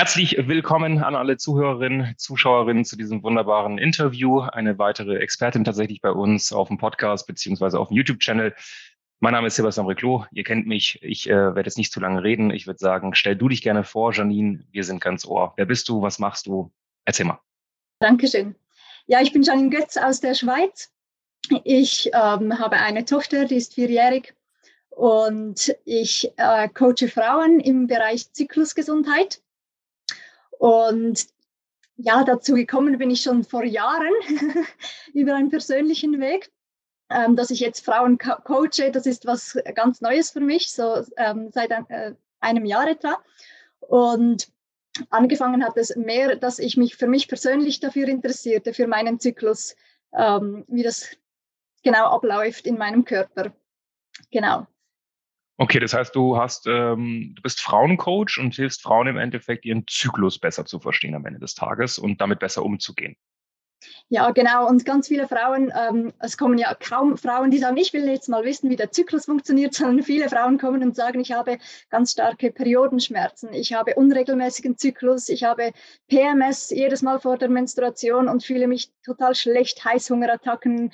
Herzlich willkommen an alle Zuhörerinnen, Zuschauerinnen zu diesem wunderbaren Interview. Eine weitere Expertin tatsächlich bei uns auf dem Podcast beziehungsweise auf dem YouTube-Channel. Mein Name ist Sebastian Reclo. Ihr kennt mich. Ich äh, werde jetzt nicht zu lange reden. Ich würde sagen, stell du dich gerne vor, Janine. Wir sind ganz ohr. Wer bist du? Was machst du? Erzähl mal. Dankeschön. Ja, ich bin Janine Götz aus der Schweiz. Ich ähm, habe eine Tochter, die ist vierjährig und ich äh, coache Frauen im Bereich Zyklusgesundheit. Und ja, dazu gekommen bin ich schon vor Jahren über einen persönlichen Weg. Ähm, dass ich jetzt Frauen co coache, das ist was ganz Neues für mich, so ähm, seit äh, einem Jahr etwa. Und angefangen hat es mehr, dass ich mich für mich persönlich dafür interessierte, für meinen Zyklus, ähm, wie das genau abläuft in meinem Körper. Genau. Okay, das heißt, du hast, ähm, du bist Frauencoach und hilfst Frauen im Endeffekt, ihren Zyklus besser zu verstehen am Ende des Tages und damit besser umzugehen. Ja, genau. Und ganz viele Frauen, ähm, es kommen ja kaum Frauen, die sagen, ich will jetzt mal wissen, wie der Zyklus funktioniert, sondern viele Frauen kommen und sagen, ich habe ganz starke Periodenschmerzen, ich habe unregelmäßigen Zyklus, ich habe PMS jedes Mal vor der Menstruation und fühle mich total schlecht, Heißhungerattacken,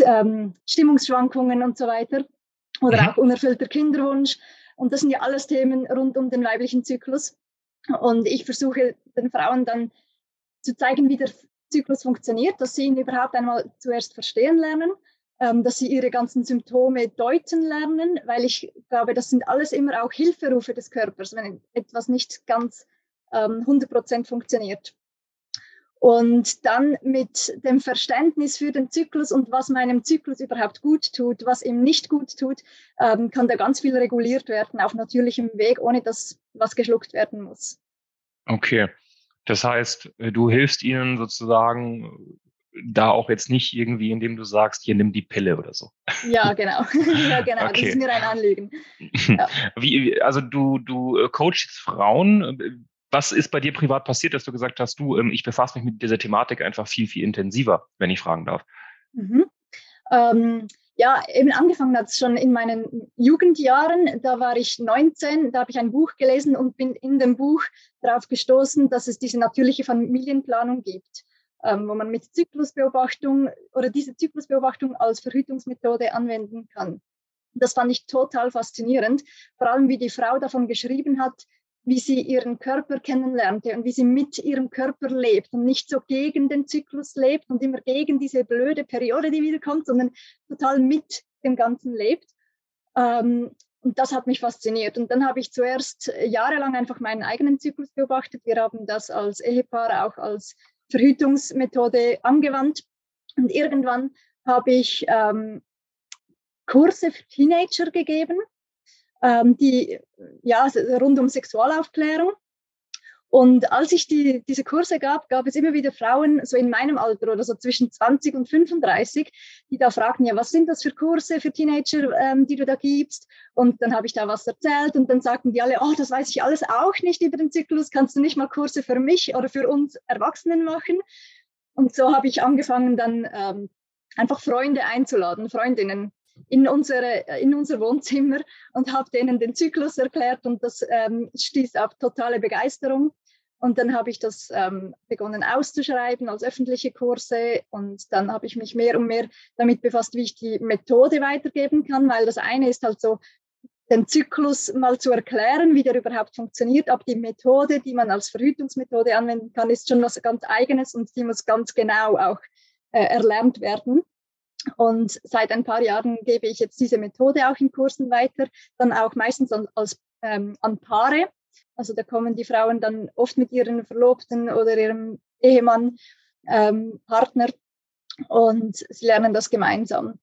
ähm, Stimmungsschwankungen und so weiter oder mhm. auch unerfüllter Kinderwunsch. Und das sind ja alles Themen rund um den weiblichen Zyklus. Und ich versuche den Frauen dann zu zeigen, wie der Zyklus funktioniert, dass sie ihn überhaupt einmal zuerst verstehen lernen, ähm, dass sie ihre ganzen Symptome deuten lernen, weil ich glaube, das sind alles immer auch Hilferufe des Körpers, wenn etwas nicht ganz ähm, 100 Prozent funktioniert. Und dann mit dem Verständnis für den Zyklus und was meinem Zyklus überhaupt gut tut, was ihm nicht gut tut, ähm, kann da ganz viel reguliert werden auf natürlichem Weg, ohne dass was geschluckt werden muss. Okay. Das heißt, äh, du hilfst ihnen sozusagen äh, da auch jetzt nicht irgendwie, indem du sagst, hier nimm die Pille oder so. Ja, genau. ja, genau. Okay. Das ist mir ein Anliegen. Ja. Wie, also du, du äh, coachst Frauen was ist bei dir privat passiert, dass du gesagt hast, du, ähm, ich befasse mich mit dieser Thematik einfach viel, viel intensiver, wenn ich fragen darf? Mhm. Ähm, ja, eben angefangen hat es schon in meinen Jugendjahren. Da war ich 19, da habe ich ein Buch gelesen und bin in dem Buch darauf gestoßen, dass es diese natürliche Familienplanung gibt, ähm, wo man mit Zyklusbeobachtung oder diese Zyklusbeobachtung als Verhütungsmethode anwenden kann. Das fand ich total faszinierend, vor allem wie die Frau davon geschrieben hat, wie sie ihren Körper kennenlernte und wie sie mit ihrem Körper lebt und nicht so gegen den Zyklus lebt und immer gegen diese blöde Periode, die wiederkommt, sondern total mit dem Ganzen lebt. Ähm, und das hat mich fasziniert. Und dann habe ich zuerst jahrelang einfach meinen eigenen Zyklus beobachtet. Wir haben das als Ehepaar auch als Verhütungsmethode angewandt. Und irgendwann habe ich ähm, Kurse für Teenager gegeben die ja rund um Sexualaufklärung. Und als ich die, diese Kurse gab, gab es immer wieder Frauen, so in meinem Alter oder so zwischen 20 und 35, die da fragten, ja, was sind das für Kurse für Teenager, ähm, die du da gibst? Und dann habe ich da was erzählt und dann sagten die alle, oh, das weiß ich alles auch nicht über den Zyklus, kannst du nicht mal Kurse für mich oder für uns Erwachsenen machen? Und so habe ich angefangen, dann ähm, einfach Freunde einzuladen, Freundinnen, in, unsere, in unser Wohnzimmer und habe denen den Zyklus erklärt und das ähm, stieß auf totale Begeisterung. Und dann habe ich das ähm, begonnen auszuschreiben als öffentliche Kurse und dann habe ich mich mehr und mehr damit befasst, wie ich die Methode weitergeben kann, weil das eine ist halt so, den Zyklus mal zu erklären, wie der überhaupt funktioniert, aber die Methode, die man als Verhütungsmethode anwenden kann, ist schon was ganz eigenes und die muss ganz genau auch äh, erlernt werden. Und seit ein paar Jahren gebe ich jetzt diese Methode auch in Kursen weiter, dann auch meistens an, als, ähm, an Paare. Also da kommen die Frauen dann oft mit ihren Verlobten oder ihrem Ehemann, ähm, Partner und sie lernen das gemeinsam.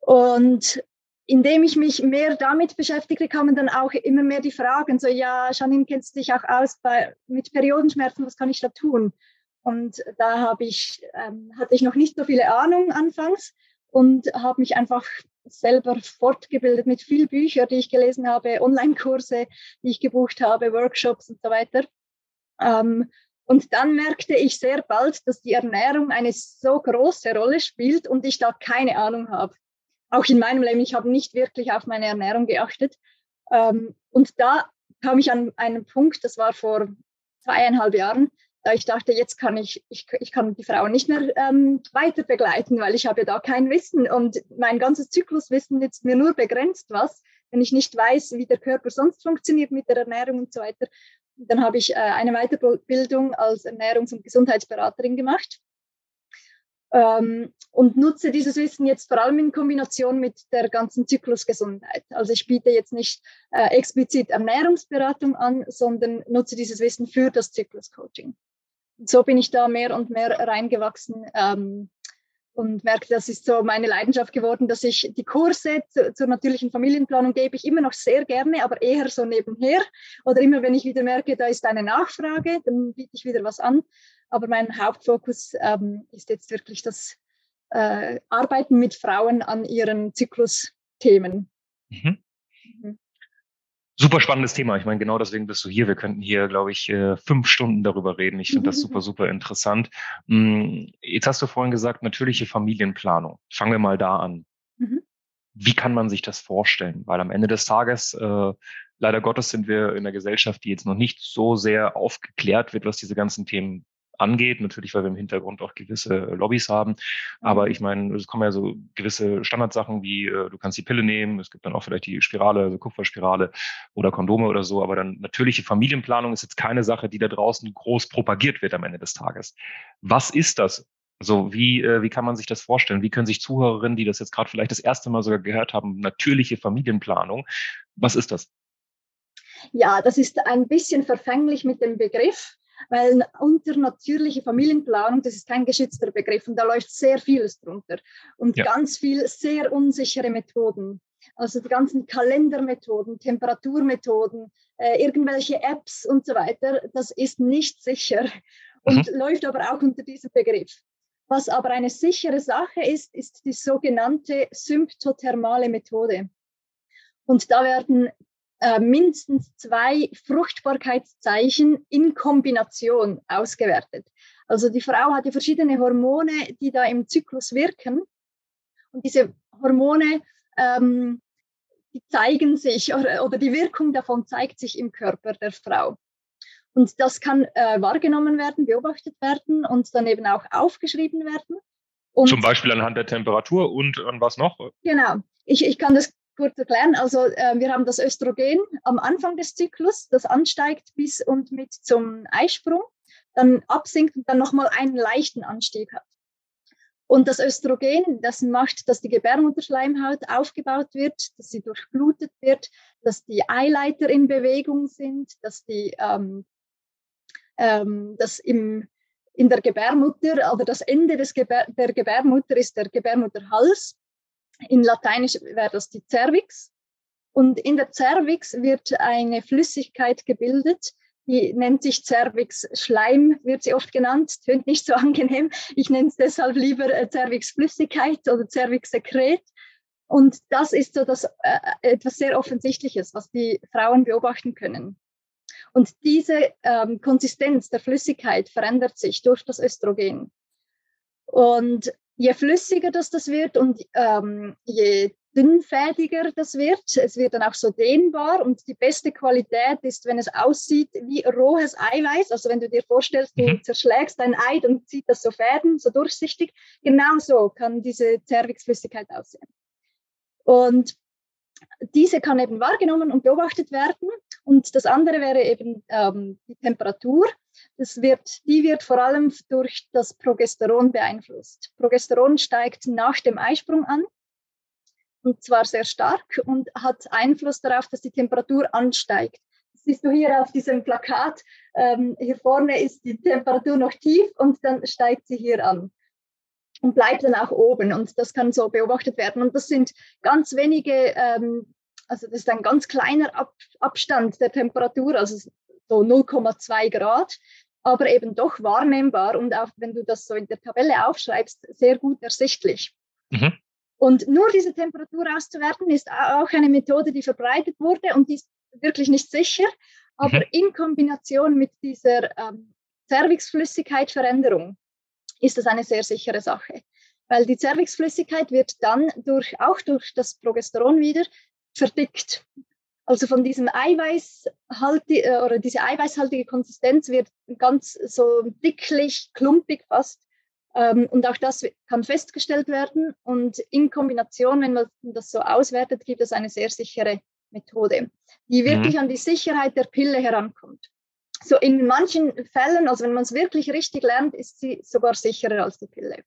Und indem ich mich mehr damit beschäftige, kamen dann auch immer mehr die Fragen, so ja, Janine, kennst du dich auch aus bei, mit Periodenschmerzen, was kann ich da tun? Und da habe ich, ähm, hatte ich noch nicht so viele Ahnung anfangs und habe mich einfach selber fortgebildet mit viel Büchern, die ich gelesen habe, Online-Kurse, die ich gebucht habe, Workshops und so weiter. Ähm, und dann merkte ich sehr bald, dass die Ernährung eine so große Rolle spielt und ich da keine Ahnung habe. Auch in meinem Leben, ich habe nicht wirklich auf meine Ernährung geachtet. Ähm, und da kam ich an einen Punkt, das war vor zweieinhalb Jahren, ich dachte, jetzt kann ich, ich, ich kann die Frau nicht mehr ähm, weiter begleiten, weil ich habe ja da kein Wissen und mein ganzes Zykluswissen nützt mir nur begrenzt was, wenn ich nicht weiß, wie der Körper sonst funktioniert mit der Ernährung und so weiter. Dann habe ich äh, eine Weiterbildung als Ernährungs- und Gesundheitsberaterin gemacht ähm, und nutze dieses Wissen jetzt vor allem in Kombination mit der ganzen Zyklusgesundheit. Also ich biete jetzt nicht äh, explizit Ernährungsberatung an, sondern nutze dieses Wissen für das Zykluscoaching. So bin ich da mehr und mehr reingewachsen ähm, und merke, das ist so meine Leidenschaft geworden, dass ich die Kurse zu, zur natürlichen Familienplanung gebe ich immer noch sehr gerne, aber eher so nebenher. Oder immer, wenn ich wieder merke, da ist eine Nachfrage, dann biete ich wieder was an. Aber mein Hauptfokus ähm, ist jetzt wirklich das äh, Arbeiten mit Frauen an ihren Zyklusthemen. Mhm. Super spannendes Thema. Ich meine, genau deswegen bist du hier. Wir könnten hier, glaube ich, äh, fünf Stunden darüber reden. Ich finde das super, super interessant. Mm, jetzt hast du vorhin gesagt, natürliche Familienplanung. Fangen wir mal da an. Mhm. Wie kann man sich das vorstellen? Weil am Ende des Tages, äh, leider Gottes, sind wir in einer Gesellschaft, die jetzt noch nicht so sehr aufgeklärt wird, was diese ganzen Themen angeht. Natürlich, weil wir im Hintergrund auch gewisse Lobbys haben. Aber mhm. ich meine, es kommen ja so gewisse Standardsachen wie, äh, du kannst die Pille nehmen, es gibt dann auch vielleicht die Spirale, also Kupferspirale oder Kondome oder so. Aber dann natürliche Familienplanung ist jetzt keine Sache, die da draußen groß propagiert wird am Ende des Tages. Was ist das? Also wie, äh, wie kann man sich das vorstellen? Wie können sich Zuhörerinnen, die das jetzt gerade vielleicht das erste Mal sogar gehört haben, natürliche Familienplanung, was ist das? Ja, das ist ein bisschen verfänglich mit dem Begriff weil unter natürliche Familienplanung, das ist kein geschützter Begriff und da läuft sehr vieles drunter und ja. ganz viel sehr unsichere Methoden. Also die ganzen Kalendermethoden, Temperaturmethoden, äh, irgendwelche Apps und so weiter, das ist nicht sicher und mhm. läuft aber auch unter diesem Begriff. Was aber eine sichere Sache ist, ist die sogenannte symptothermale Methode. Und da werden äh, mindestens zwei Fruchtbarkeitszeichen in Kombination ausgewertet. Also die Frau hat ja verschiedene Hormone, die da im Zyklus wirken. Und diese Hormone, ähm, die zeigen sich oder, oder, die Wirkung davon zeigt sich im Körper der Frau. Und das kann äh, wahrgenommen werden, beobachtet werden und dann eben auch aufgeschrieben werden. Und Zum Beispiel anhand der Temperatur und an was noch? Genau. Ich, ich kann das kurz erklären. Also äh, wir haben das Östrogen am Anfang des Zyklus, das ansteigt bis und mit zum Eisprung, dann absinkt und dann nochmal einen leichten Anstieg hat. Und das Östrogen, das macht, dass die Gebärmutterschleimhaut aufgebaut wird, dass sie durchblutet wird, dass die Eileiter in Bewegung sind, dass die, ähm, ähm, dass im, in der Gebärmutter, oder das Ende des Gebär, der Gebärmutter ist der Gebärmutterhals. In Lateinisch wäre das die Cervix. Und in der Cervix wird eine Flüssigkeit gebildet, die nennt sich Cervix Schleim, wird sie oft genannt. Tönt nicht so angenehm. Ich nenne es deshalb lieber äh, Cervix Flüssigkeit oder Cervix Sekret. Und das ist so das, äh, etwas sehr Offensichtliches, was die Frauen beobachten können. Und diese ähm, Konsistenz der Flüssigkeit verändert sich durch das Östrogen. Und je flüssiger das, das wird und ähm, je dünnfädiger das wird, es wird dann auch so dehnbar und die beste Qualität ist, wenn es aussieht wie rohes Eiweiß. Also wenn du dir vorstellst, du mhm. zerschlägst ein Ei, dann zieht das so Fäden, so durchsichtig. Genauso kann diese Zervixflüssigkeit aussehen. Und diese kann eben wahrgenommen und beobachtet werden. Und das andere wäre eben ähm, die Temperatur. Das wird, die wird vor allem durch das Progesteron beeinflusst. Progesteron steigt nach dem Eisprung an und zwar sehr stark und hat Einfluss darauf, dass die Temperatur ansteigt. Das siehst du hier auf diesem Plakat. Ähm, hier vorne ist die Temperatur noch tief und dann steigt sie hier an und bleibt dann auch oben. Und das kann so beobachtet werden. Und das sind ganz wenige, ähm, also das ist ein ganz kleiner Ab Abstand der Temperatur, also so 0,2 Grad. aber eben doch wahrnehmbar und auch wenn du das so in der Tabelle aufschreibst, sehr gut ersichtlich. Mhm. Und nur diese Temperatur auszuwerten ist auch eine Methode, die verbreitet wurde und die ist wirklich nicht sicher. Aber mhm. in Kombination mit dieser ähm, Zervixflüssigkeitveränderung ist das eine sehr sichere Sache. Weil die Zervixflüssigkeit wird dann durch, auch durch das Progesteron wieder verdickt. Also von diesem Eiweißhaltige äh, oder diese eiweißhaltige Konsistenz wird ganz so dicklich, klumpig fast. Ähm, und auch das kann festgestellt werden. Und in Kombination, wenn man das so auswertet, gibt es eine sehr sichere Methode, die wirklich mhm. an die Sicherheit der Pille herankommt. So in manchen Fällen, also wenn man es wirklich richtig lernt, ist sie sogar sicherer als die Pille.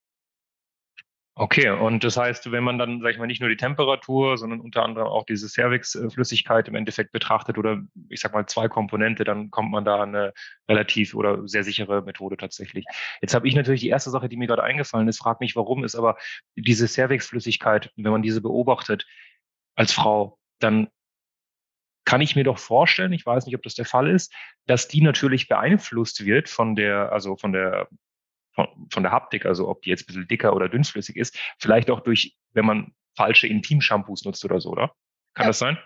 Okay, und das heißt, wenn man dann, sag ich mal, nicht nur die Temperatur, sondern unter anderem auch diese Cervix-Flüssigkeit im Endeffekt betrachtet oder ich sag mal zwei Komponente, dann kommt man da an eine relativ oder sehr sichere Methode tatsächlich. Jetzt habe ich natürlich die erste Sache, die mir gerade eingefallen ist, frag mich, warum ist aber diese Cervix-Flüssigkeit, wenn man diese beobachtet als Frau, dann kann ich mir doch vorstellen, ich weiß nicht, ob das der Fall ist, dass die natürlich beeinflusst wird von der, also von der von, von der Haptik, also ob die jetzt ein bisschen dicker oder dünnflüssig ist, vielleicht auch durch, wenn man falsche Intim-Shampoos nutzt oder so, oder? Kann ja. das sein?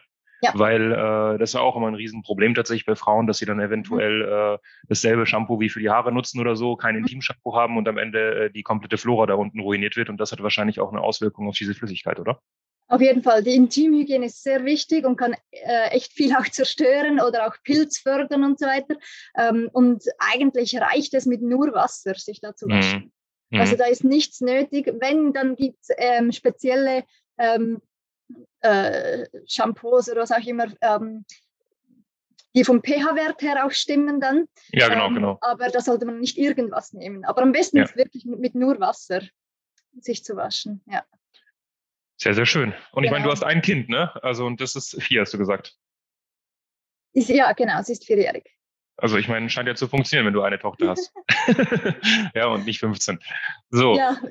Ja. Weil äh, das ist auch immer ein Riesenproblem tatsächlich bei Frauen, dass sie dann eventuell mhm. äh, dasselbe Shampoo wie für die Haare nutzen oder so, kein mhm. Intim-Shampoo haben und am Ende äh, die komplette Flora da unten ruiniert wird. Und das hat wahrscheinlich auch eine Auswirkung auf diese Flüssigkeit, oder? Auf jeden Fall, die Intimhygiene ist sehr wichtig und kann äh, echt viel auch zerstören oder auch Pilz fördern und so weiter. Ähm, und eigentlich reicht es mit nur Wasser, sich da zu mhm. waschen. Mhm. Also da ist nichts nötig. Wenn, dann gibt es ähm, spezielle ähm, äh, Shampoos oder was auch immer, ähm, die vom pH-Wert her auch stimmen dann. Ja, genau, ähm, genau. Aber da sollte man nicht irgendwas nehmen. Aber am besten ja. ist wirklich mit, mit nur Wasser sich zu waschen. Ja. Sehr, sehr schön. Und ich meine, du genau. hast ein Kind, ne? Also, und das ist vier, hast du gesagt. Ist, ja, genau, sie ist vierjährig. Also, ich meine, scheint ja zu funktionieren, wenn du eine Tochter hast. ja, und nicht 15. So. Ja.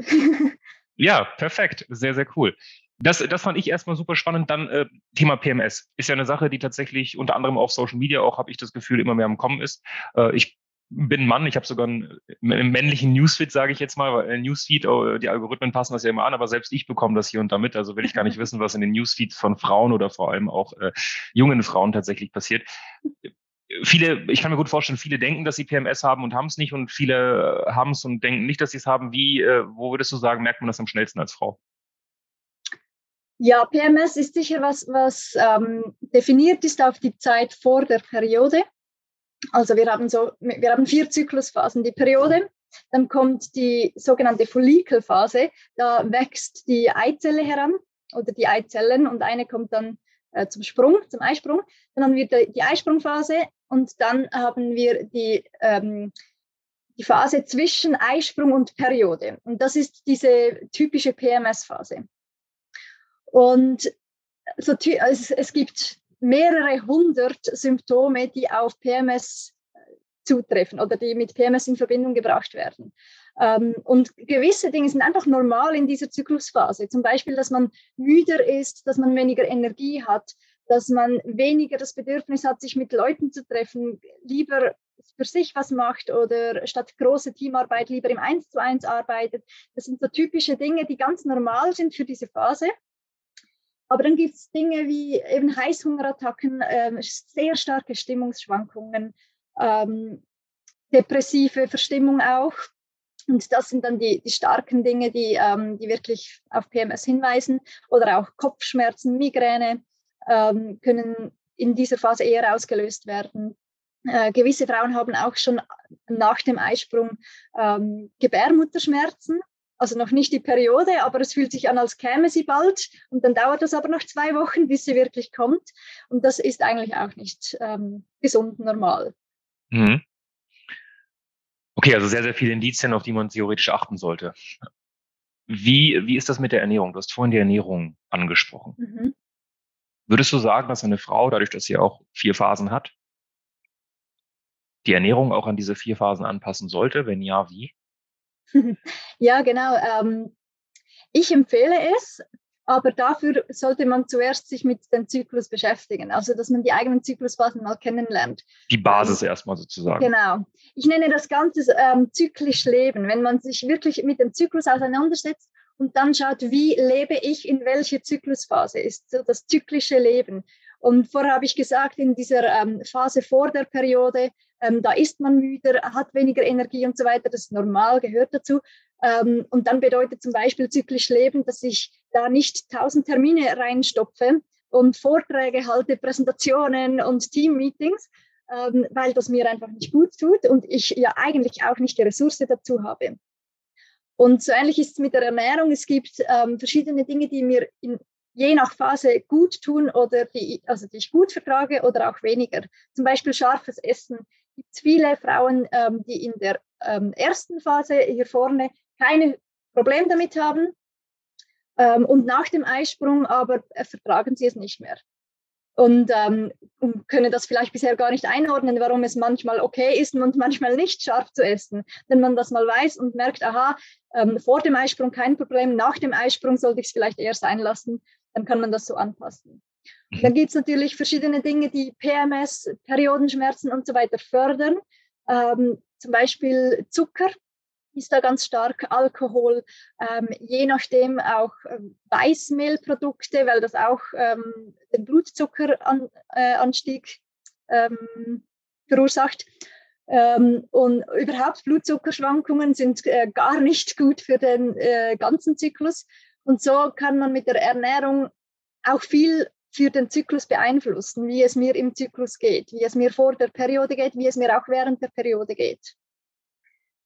ja, perfekt. Sehr, sehr cool. Das, das fand ich erstmal super spannend. Dann äh, Thema PMS. Ist ja eine Sache, die tatsächlich unter anderem auf Social Media auch, habe ich das Gefühl, immer mehr am Kommen ist. Äh, ich bin Mann, ich habe sogar einen, einen männlichen Newsfeed, sage ich jetzt mal, weil ein Newsfeed, oh, die Algorithmen passen das ja immer an, aber selbst ich bekomme das hier und da mit. Also will ich gar nicht wissen, was in den Newsfeeds von Frauen oder vor allem auch äh, jungen Frauen tatsächlich passiert. Viele, ich kann mir gut vorstellen, viele denken, dass sie PMS haben und haben es nicht und viele äh, haben es und denken nicht, dass sie es haben. Wie, äh, wo würdest du sagen, merkt man das am schnellsten als Frau? Ja, PMS ist sicher was, was ähm, definiert ist auf die Zeit vor der Periode. Also wir haben so, wir haben vier Zyklusphasen. Die Periode, dann kommt die sogenannte Follikelphase. Da wächst die Eizelle heran oder die Eizellen und eine kommt dann äh, zum Sprung, zum Eisprung. Dann haben wir die, die Eisprungphase und dann haben wir die, ähm, die Phase zwischen Eisprung und Periode. Und das ist diese typische PMS-Phase. Und so, es, es gibt mehrere hundert Symptome, die auf PMS zutreffen oder die mit PMS in Verbindung gebracht werden. Ähm, und gewisse Dinge sind einfach normal in dieser Zyklusphase. Zum Beispiel, dass man müder ist, dass man weniger Energie hat, dass man weniger das Bedürfnis hat, sich mit Leuten zu treffen, lieber für sich was macht oder statt große Teamarbeit lieber im Eins zu eins arbeitet. Das sind so typische Dinge, die ganz normal sind für diese Phase. Aber dann gibt es Dinge wie eben Heißhungerattacken, äh, sehr starke Stimmungsschwankungen, ähm, depressive Verstimmung auch. Und das sind dann die, die starken Dinge, die, ähm, die wirklich auf PMS hinweisen. Oder auch Kopfschmerzen, Migräne ähm, können in dieser Phase eher ausgelöst werden. Äh, gewisse Frauen haben auch schon nach dem Eisprung ähm, Gebärmutterschmerzen also noch nicht die Periode, aber es fühlt sich an, als käme sie bald. Und dann dauert das aber noch zwei Wochen, bis sie wirklich kommt. Und das ist eigentlich auch nicht ähm, gesund normal. Mhm. Okay, also sehr, sehr viele Indizien, auf die man theoretisch achten sollte. Wie, wie ist das mit der Ernährung? Du hast vorhin die Ernährung angesprochen. Mhm. Würdest du sagen, dass eine Frau, dadurch, dass sie auch vier Phasen hat, die Ernährung auch an diese vier Phasen anpassen sollte? Wenn ja, wie? ja, genau. Ähm, ich empfehle es, Aber dafür sollte man zuerst sich mit dem Zyklus beschäftigen, also dass man die eigenen Zyklusphasen mal kennenlernt. Die Basis erstmal sozusagen. Genau. Ich nenne das Ganze ähm, zyklisch Leben, wenn man sich wirklich mit dem Zyklus auseinandersetzt und dann schaut, wie lebe ich in welche Zyklusphase ist so das zyklische Leben. Und vorher habe ich gesagt, in dieser ähm, Phase vor der Periode, ähm, da ist man müder, hat weniger Energie und so weiter. Das ist normal, gehört dazu. Ähm, und dann bedeutet zum Beispiel zyklisch Leben, dass ich da nicht tausend Termine reinstopfe und Vorträge halte, Präsentationen und Teammeetings, ähm, weil das mir einfach nicht gut tut und ich ja eigentlich auch nicht die Ressource dazu habe. Und so ähnlich ist es mit der Ernährung. Es gibt ähm, verschiedene Dinge, die mir in, je nach Phase gut tun oder die, also die ich gut vertrage oder auch weniger. Zum Beispiel scharfes Essen. Es gibt viele Frauen, ähm, die in der ähm, ersten Phase hier vorne keine Probleme damit haben ähm, und nach dem Eisprung aber äh, vertragen sie es nicht mehr. Und, ähm, und können das vielleicht bisher gar nicht einordnen, warum es manchmal okay ist und manchmal nicht scharf zu essen. Wenn man das mal weiß und merkt, aha, ähm, vor dem Eisprung kein Problem, nach dem Eisprung sollte ich es vielleicht eher sein lassen, dann kann man das so anpassen. Mhm. Dann gibt es natürlich verschiedene Dinge, die PMS, Periodenschmerzen und so weiter fördern. Ähm, zum Beispiel Zucker ist da ganz stark Alkohol, ähm, je nachdem auch ähm, Weißmehlprodukte, weil das auch ähm, den Blutzuckeranstieg äh, ähm, verursacht. Ähm, und überhaupt Blutzuckerschwankungen sind äh, gar nicht gut für den äh, ganzen Zyklus. Und so kann man mit der Ernährung auch viel für den Zyklus beeinflussen, wie es mir im Zyklus geht, wie es mir vor der Periode geht, wie es mir auch während der Periode geht.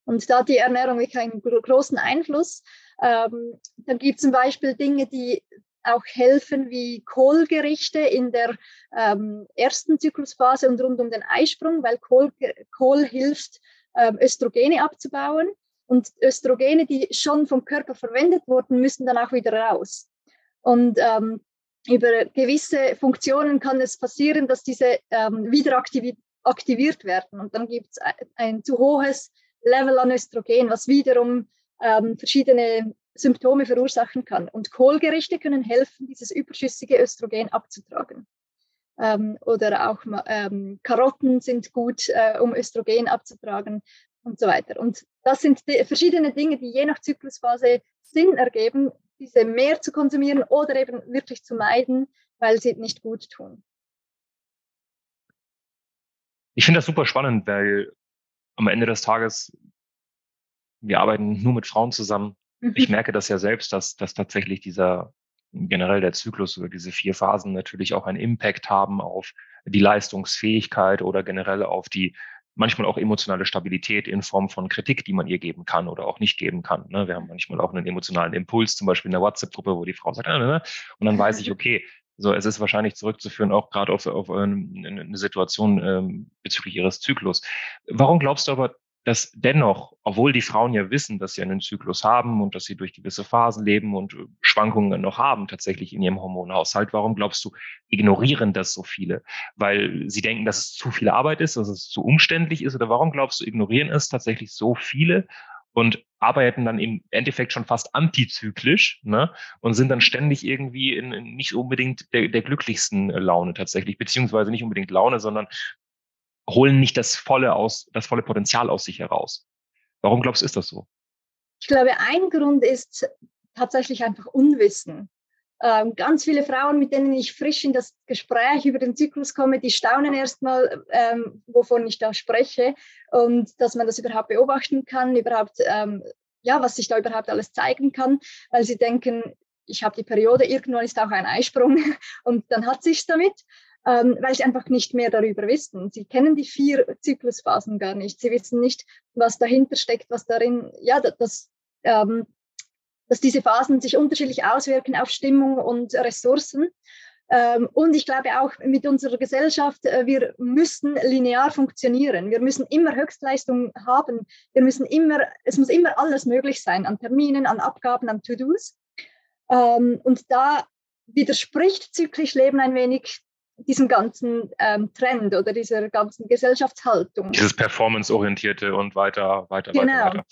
Und da die Ernährung wirklich einen großen Einfluss. Ähm, dann gibt es zum Beispiel Dinge, die auch helfen, wie Kohlgerichte in der ähm, ersten Zyklusphase und rund um den Eisprung, weil Kohl, Kohl hilft, ähm, Östrogene abzubauen. Und Östrogene, die schon vom Körper verwendet wurden, müssen dann auch wieder raus. Und ähm, über gewisse Funktionen kann es passieren, dass diese ähm, wieder aktiviert werden. Und dann gibt es ein, zu hohes Level an Östrogen, was wiederum ähm, verschiedene Symptome verursachen kann. Und Kohlgerichte können helfen, dieses überschüssige Östrogen abzutragen. Ähm, oder auch ähm, Karotten sind gut, äh, um Östrogen abzutragen und so weiter. Und das sind verschiedene Dinge, die je nach Zyklusphase Sinn ergeben, diese mehr zu konsumieren oder eben wirklich zu meiden, weil sie nicht gut tun. Ich finde das super spannend, weil am Ende des Tages, wir arbeiten nur mit Frauen zusammen. Mhm. Ich merke das ja selbst, dass, dass tatsächlich dieser generell der Zyklus oder diese vier Phasen natürlich auch einen Impact haben auf die Leistungsfähigkeit oder generell auf die manchmal auch emotionale Stabilität in Form von Kritik, die man ihr geben kann oder auch nicht geben kann. Ne? Wir haben manchmal auch einen emotionalen Impuls, zum Beispiel in der WhatsApp-Gruppe, wo die Frau sagt, ne, ne? und dann weiß ich, okay, so, es ist wahrscheinlich zurückzuführen auch gerade auf, auf eine Situation ähm, bezüglich ihres Zyklus. Warum glaubst du aber, dass dennoch, obwohl die Frauen ja wissen, dass sie einen Zyklus haben und dass sie durch gewisse Phasen leben und äh, Schwankungen noch haben tatsächlich in ihrem Hormonhaushalt, warum glaubst du, ignorieren das so viele? Weil sie denken, dass es zu viel Arbeit ist, dass es zu umständlich ist? Oder warum glaubst du, ignorieren es tatsächlich so viele und arbeiten dann im Endeffekt schon fast antizyklisch ne? und sind dann ständig irgendwie in, in nicht unbedingt der, der glücklichsten Laune tatsächlich, beziehungsweise nicht unbedingt Laune, sondern holen nicht das volle aus, das volle Potenzial aus sich heraus. Warum glaubst du, ist das so? Ich glaube, ein Grund ist tatsächlich einfach Unwissen. Ähm, ganz viele Frauen, mit denen ich frisch in das Gespräch über den Zyklus komme, die staunen erstmal, ähm, wovon ich da spreche und dass man das überhaupt beobachten kann, überhaupt, ähm, ja, was sich da überhaupt alles zeigen kann, weil sie denken, ich habe die Periode, irgendwann ist auch ein Eisprung und dann hat sich's damit. Ähm, weil sie einfach nicht mehr darüber wissen. Sie kennen die vier Zyklusphasen gar nicht. Sie wissen nicht, was dahinter steckt, was darin, ja, das, ähm, dass diese Phasen sich unterschiedlich auswirken auf Stimmung und Ressourcen. Ähm, und ich glaube auch mit unserer Gesellschaft, äh, wir müssen linear funktionieren. Wir müssen immer Höchstleistung haben. Wir müssen immer, es muss immer alles möglich sein an Terminen, an Abgaben, an To-Dos. Ähm, und da widerspricht zyklisch Leben ein wenig diesem ganzen ähm, Trend oder dieser ganzen Gesellschaftshaltung. Dieses performanceorientierte und weiter, weiter, genau. weiter, weiter.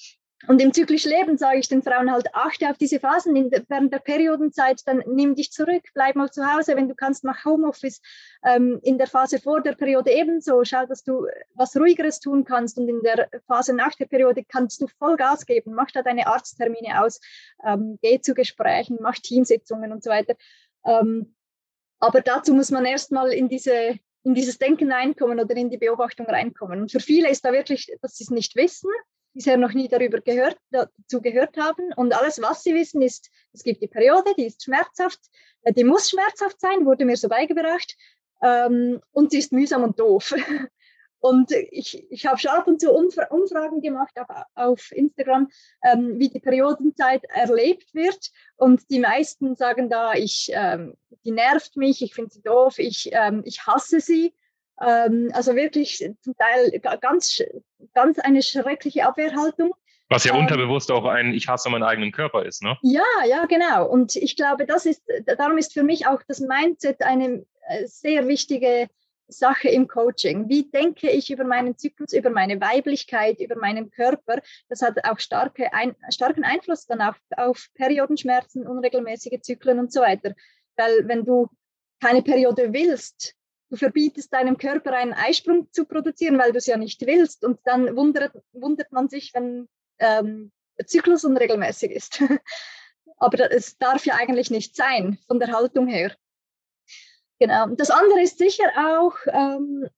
und im zyklischen Leben sage ich den Frauen halt, achte auf diese Phasen in während der Periodenzeit, dann nimm dich zurück, bleib mal zu Hause, wenn du kannst, mach Homeoffice. Ähm, in der Phase vor der Periode ebenso, schau, dass du was Ruhigeres tun kannst und in der Phase nach der Periode kannst du voll Gas geben, mach da deine Arzttermine aus, ähm, geh zu Gesprächen, mach Teamsitzungen und so weiter. Ähm, aber dazu muss man erstmal in diese in dieses Denken reinkommen oder in die Beobachtung reinkommen. Und für viele ist da wirklich, dass sie es nicht wissen, bisher noch nie darüber gehört, dazu gehört haben. Und alles, was sie wissen, ist, es gibt die Periode, die ist schmerzhaft, äh, die muss schmerzhaft sein, wurde mir so beigebracht. Ähm, und sie ist mühsam und doof. Und ich, ich habe schon ab und zu Umfragen gemacht auf, auf Instagram, ähm, wie die Periodenzeit erlebt wird. Und die meisten sagen da, ich, ähm, die nervt mich, ich finde sie doof, ich, ähm, ich hasse sie. Ähm, also wirklich zum Teil ganz, ganz eine schreckliche Abwehrhaltung. Was ja ähm, unterbewusst auch ein Ich hasse meinen eigenen Körper ist, ne? Ja, ja, genau. Und ich glaube, das ist, darum ist für mich auch das Mindset eine äh, sehr wichtige Sache im Coaching. Wie denke ich über meinen Zyklus, über meine Weiblichkeit, über meinen Körper? Das hat auch starke ein, starken Einfluss dann auf, auf Periodenschmerzen, unregelmäßige Zyklen und so weiter. Weil wenn du keine Periode willst, du verbietest deinem Körper einen Eisprung zu produzieren, weil du es ja nicht willst. Und dann wundert, wundert man sich, wenn ähm, der Zyklus unregelmäßig ist. Aber es darf ja eigentlich nicht sein, von der Haltung her. Genau. Das andere ist sicher auch ähm,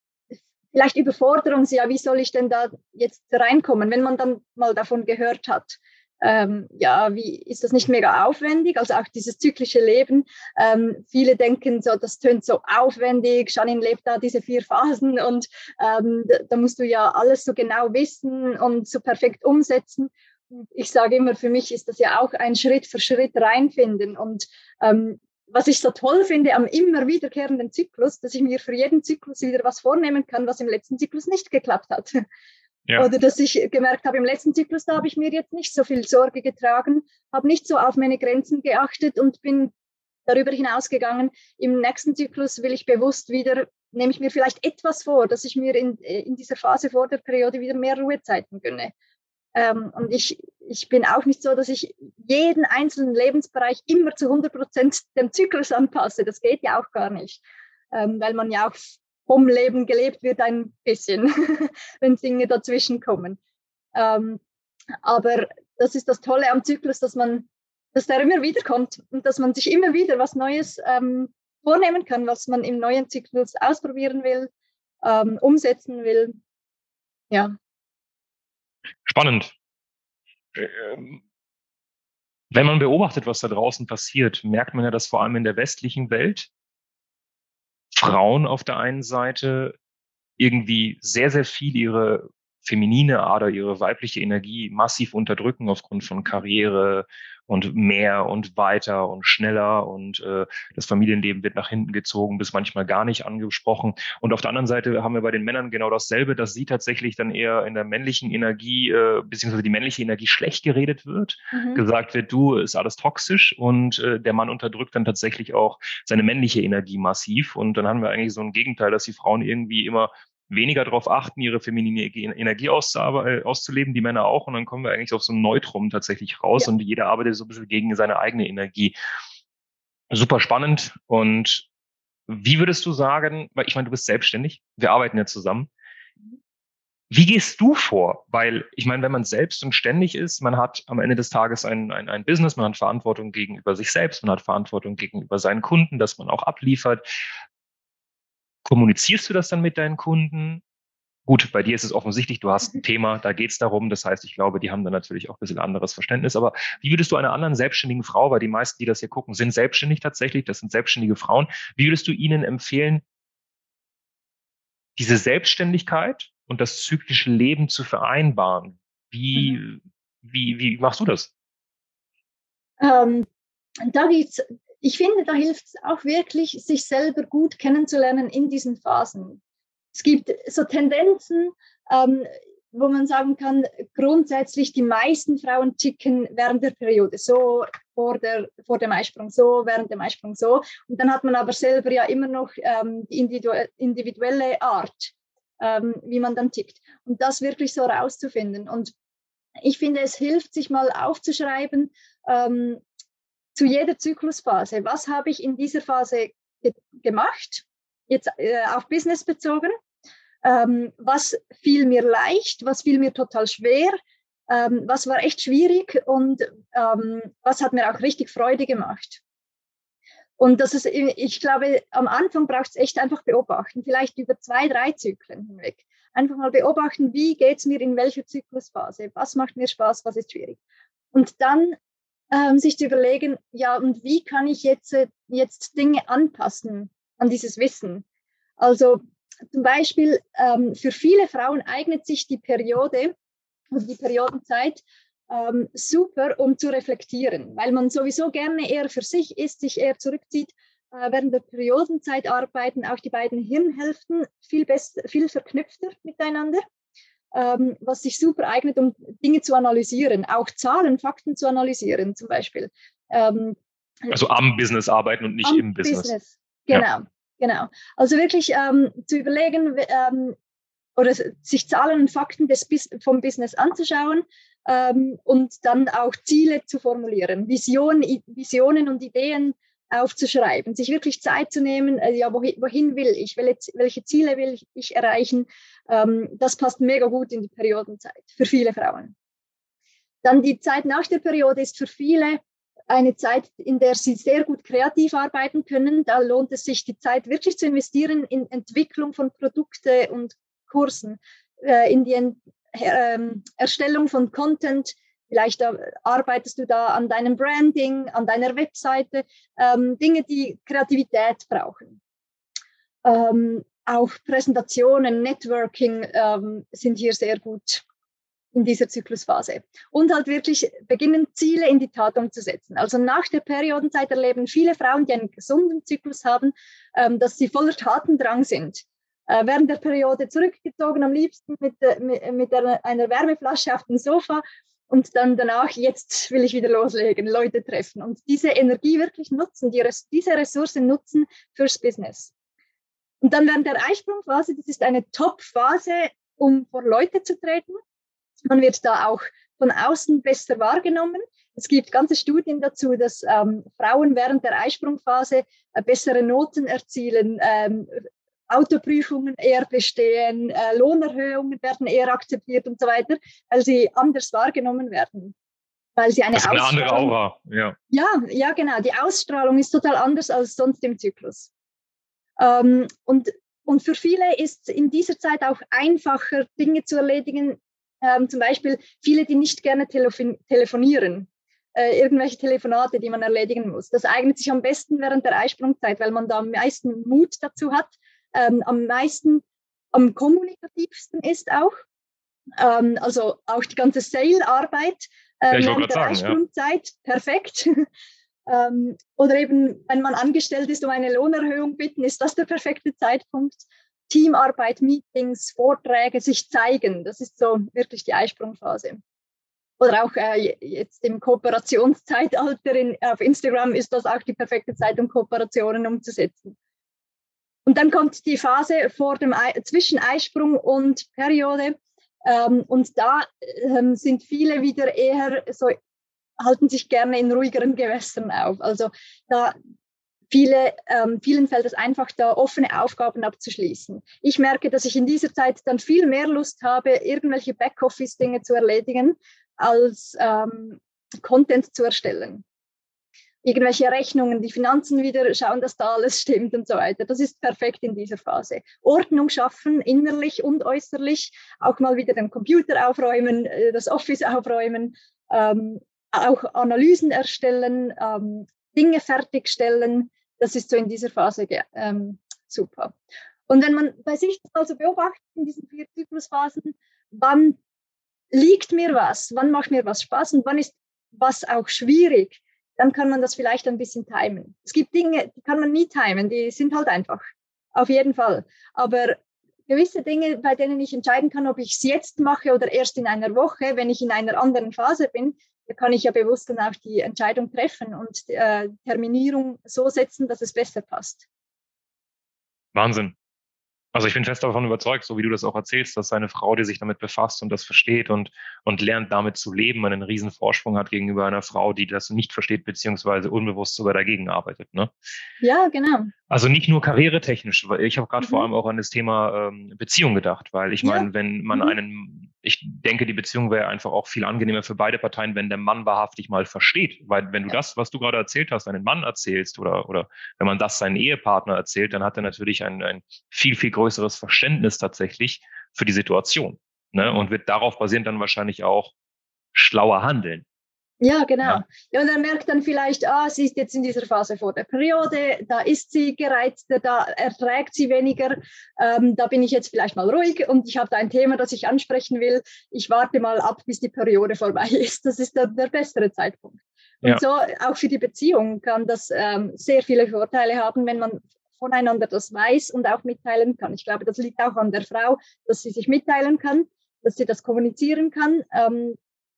vielleicht Überforderung. Ja, wie soll ich denn da jetzt reinkommen, wenn man dann mal davon gehört hat? ähm, ja, wie ist das nicht mega aufwendig? Also auch dieses zyklische Leben. Ähm, viele denken so, das tönt so aufwendig. Janine lebt da diese vier Phasen und ähm, da, musst du ja alles so genau wissen und so perfekt umsetzen. Ich sage immer, für mich ist das ja auch ein Schritt für Schritt reinfinden. Und ähm, was ich so toll finde am immer wiederkehrenden Zyklus, dass ich mir für jeden Zyklus wieder was vornehmen kann, was im letzten Zyklus nicht geklappt hat. Ja. Oder dass ich gemerkt habe, im letzten Zyklus, da habe ich mir jetzt nicht so viel Sorge getragen, habe nicht so auf meine Grenzen geachtet und bin darüber hinausgegangen. Im nächsten Zyklus will ich bewusst wieder, nehme ich mir vielleicht etwas vor, dass ich mir in, in dieser Phase vor der Periode wieder mehr Ruhezeiten gönne. Ähm, und ich, ich bin auch nicht so, dass ich jeden einzelnen Lebensbereich immer zu 100 Prozent dem Zyklus anpasse. Das geht ja auch gar nicht, ähm, weil man ja auch vom Leben gelebt wird ein bisschen, wenn Dinge dazwischen kommen. Ähm, aber das ist das Tolle am Zyklus, dass man, dass der immer wieder kommt und dass man sich immer wieder was Neues ähm, vornehmen kann, was man im neuen Zyklus ausprobieren will, ähm, umsetzen will. Ja. Spannend. Ähm, wenn man beobachtet, was da draußen passiert, merkt man ja, dass vor allem in der westlichen Welt Frauen auf der einen Seite irgendwie sehr, sehr viel ihre feminine Ader, ihre weibliche Energie massiv unterdrücken aufgrund von Karriere, und mehr und weiter und schneller und äh, das Familienleben wird nach hinten gezogen, bis manchmal gar nicht angesprochen. Und auf der anderen Seite haben wir bei den Männern genau dasselbe, dass sie tatsächlich dann eher in der männlichen Energie, äh, beziehungsweise die männliche Energie schlecht geredet wird, mhm. gesagt wird, du, ist alles toxisch und äh, der Mann unterdrückt dann tatsächlich auch seine männliche Energie massiv. Und dann haben wir eigentlich so ein Gegenteil, dass die Frauen irgendwie immer weniger darauf achten, ihre feminine Energie äh, auszuleben, die Männer auch. Und dann kommen wir eigentlich auf so ein Neutrum tatsächlich raus ja. und jeder arbeitet so ein bisschen gegen seine eigene Energie. Super spannend. Und wie würdest du sagen, weil ich meine, du bist selbstständig, wir arbeiten ja zusammen. Wie gehst du vor? Weil ich meine, wenn man selbst und ständig ist, man hat am Ende des Tages ein, ein, ein Business, man hat Verantwortung gegenüber sich selbst, man hat Verantwortung gegenüber seinen Kunden, dass man auch abliefert. Kommunizierst du das dann mit deinen Kunden? Gut, bei dir ist es offensichtlich, du hast ein Thema, da geht es darum. Das heißt, ich glaube, die haben dann natürlich auch ein bisschen anderes Verständnis. Aber wie würdest du einer anderen selbstständigen Frau, weil die meisten, die das hier gucken, sind selbstständig tatsächlich, das sind selbstständige Frauen, wie würdest du ihnen empfehlen, diese Selbstständigkeit und das zyklische Leben zu vereinbaren? Wie, mhm. wie, wie machst du das? Ähm, da gibt's ich finde, da hilft es auch wirklich, sich selber gut kennenzulernen in diesen Phasen. Es gibt so Tendenzen, ähm, wo man sagen kann, grundsätzlich die meisten Frauen ticken während der Periode so, vor, der, vor dem Eisprung so, während dem Eisprung so. Und dann hat man aber selber ja immer noch ähm, die individuelle Art, ähm, wie man dann tickt. Und das wirklich so rauszufinden. Und ich finde, es hilft, sich mal aufzuschreiben ähm, zu jeder Zyklusphase. Was habe ich in dieser Phase ge gemacht? Jetzt äh, auf Business bezogen. Ähm, was fiel mir leicht? Was fiel mir total schwer? Ähm, was war echt schwierig? Und ähm, was hat mir auch richtig Freude gemacht? Und das ist, ich glaube, am Anfang braucht es echt einfach beobachten, vielleicht über zwei, drei Zyklen hinweg. Einfach mal beobachten, wie geht es mir in welcher Zyklusphase, was macht mir Spaß, was ist schwierig. Und dann ähm, sich zu überlegen, ja, und wie kann ich jetzt, äh, jetzt Dinge anpassen an dieses Wissen? Also zum Beispiel ähm, für viele Frauen eignet sich die Periode, also die Periodenzeit, ähm, super, um zu reflektieren, weil man sowieso gerne eher für sich ist, sich eher zurückzieht. Äh, während der Periodenzeit arbeiten auch die beiden Hirnhälften viel, besser, viel verknüpfter miteinander, ähm, was sich super eignet, um Dinge zu analysieren, auch Zahlen, Fakten zu analysieren zum Beispiel. Ähm, also am Business arbeiten und nicht im Business. Business. Genau, ja. genau. Also wirklich ähm, zu überlegen, ähm, oder sich Zahlen und Fakten des, vom Business anzuschauen ähm, und dann auch Ziele zu formulieren, Vision, Visionen und Ideen aufzuschreiben, sich wirklich Zeit zu nehmen, äh, ja, wohin, wohin, will ich, welche, welche, Ziele will ich erreichen, ähm, das passt mega gut in die Periodenzeit für viele Frauen. Dann die Zeit nach der Periode ist für viele eine Zeit, in der sie sehr gut kreativ arbeiten können. Da lohnt es sich, die Zeit wirklich zu investieren in Entwicklung von Produkte und Kursen, äh, in die ähm, Erstellung von Content. Vielleicht äh, arbeitest du da an deinem Branding, an deiner Webseite, ähm, Dinge, die Kreativität brauchen. Ähm, auch Präsentationen, Networking ähm, sind hier sehr gut in dieser Zyklusphase. Und halt wirklich beginnen, Ziele in die Tat umzusetzen. Also nach der Periodenzeit erleben viele Frauen, die einen gesunden Zyklus haben, ähm, dass sie voller Tatendrang sind äh, während der Periode zurückgezogen, am liebsten mit, mit, mit der, einer Wärmeflasche auf dem Sofa und dann danach, jetzt will ich wieder loslegen, Leute treffen und diese Energie wirklich nutzen, die, diese Ressourcen nutzen fürs Business. Und dann während der Eisprungphase, das ist eine Top-Phase, um vor Leute zu treten. Man wird da auch von außen besser wahrgenommen. Es gibt ganze Studien dazu, dass ähm, Frauen während der Eisprungphase äh, bessere Noten erzielen, ähm, Autoprüfungen eher bestehen, äh, Lohnerhöhungen werden eher akzeptiert und so weiter, weil sie anders wahrgenommen werden. Weil sie eine, das ist eine andere Aura, ja. Ja, ja, genau. Die Ausstrahlung ist total anders als sonst im Zyklus. Ähm, und, und für viele ist in dieser Zeit auch einfacher, Dinge zu erledigen. Ähm, zum Beispiel viele, die nicht gerne telefon telefonieren, äh, irgendwelche Telefonate, die man erledigen muss. Das eignet sich am besten während der Eisprungzeit, weil man da am meisten Mut dazu hat ähm, am meisten, am kommunikativsten ist auch. Ähm, also auch die ganze Sale-Arbeit ähm, ja, während der Einsprungzeit, ja. perfekt. ähm, oder eben, wenn man angestellt ist, um eine Lohnerhöhung bitten, ist das der perfekte Zeitpunkt. Teamarbeit, Meetings, Vorträge, sich zeigen, das ist so wirklich die Eisprungphase. Oder auch äh, jetzt im Kooperationszeitalter in, auf Instagram ist das auch die perfekte Zeit, um Kooperationen umzusetzen. Und dann kommt die Phase vor dem Ei, zwischen Eisprung und Periode. Ähm, und da ähm, sind viele wieder eher so, halten sich gerne in ruhigeren Gewässern auf. Also da viele, ähm, vielen fällt es einfach, da offene Aufgaben abzuschließen. Ich merke, dass ich in dieser Zeit dann viel mehr Lust habe, irgendwelche Backoffice-Dinge zu erledigen, als ähm, Content zu erstellen irgendwelche Rechnungen, die Finanzen wieder schauen, dass da alles stimmt und so weiter. Das ist perfekt in dieser Phase. Ordnung schaffen, innerlich und äußerlich, auch mal wieder den Computer aufräumen, äh, das Office aufräumen, ähm, auch Analysen erstellen, ähm, Dinge fertigstellen. Das ist so in dieser Phase ähm, super. Und wenn man bei sich also beobachtet in diesen vier Zyklusphasen, wann liegt mir was, wann macht mir was Spaß und wann ist was auch schwierig, dann kann man das vielleicht ein bisschen timen. Es gibt Dinge, die kann man nie timen, die sind halt einfach. Auf jeden Fall. Aber gewisse Dinge, bei denen ich entscheiden kann, ob ich es jetzt mache oder erst in einer Woche, wenn ich in einer anderen Phase bin, da kann ich ja bewusst dann auch die Entscheidung treffen und äh, Terminierung so setzen, dass es besser passt. Wahnsinn. Also ich bin fest davon überzeugt, so wie du das auch erzählst, dass eine Frau, die sich damit befasst und das versteht und, und lernt damit zu leben, einen riesen Vorsprung hat gegenüber einer Frau, die das nicht versteht, beziehungsweise unbewusst sogar dagegen arbeitet. Ne? Ja, genau. Also nicht nur karrieretechnisch, weil ich habe gerade mhm. vor allem auch an das Thema ähm, Beziehung gedacht, weil ich meine, ja. wenn man mhm. einen, ich denke, die Beziehung wäre einfach auch viel angenehmer für beide Parteien, wenn der Mann wahrhaftig mal versteht. Weil wenn du das, was du gerade erzählt hast, einen Mann erzählst oder, oder wenn man das seinen Ehepartner erzählt, dann hat er natürlich ein, ein viel, viel größeres Verständnis tatsächlich für die Situation. Ne? Und wird darauf basierend dann wahrscheinlich auch schlauer handeln. Ja, genau. Ja. ja. und er merkt dann vielleicht, ah, sie ist jetzt in dieser Phase vor der Periode, da ist sie gereizter, da erträgt sie weniger, ähm, da bin ich jetzt vielleicht mal ruhig und ich habe da ein Thema, das ich ansprechen will. Ich warte mal ab, bis die Periode vorbei ist. Das ist der, der bessere Zeitpunkt. Und ja. so auch für die Beziehung kann das ähm, sehr viele Vorteile haben, wenn man voneinander das weiß und auch mitteilen kann. Ich glaube, das liegt auch an der Frau, dass sie sich mitteilen kann, dass sie das kommunizieren kann. Ähm,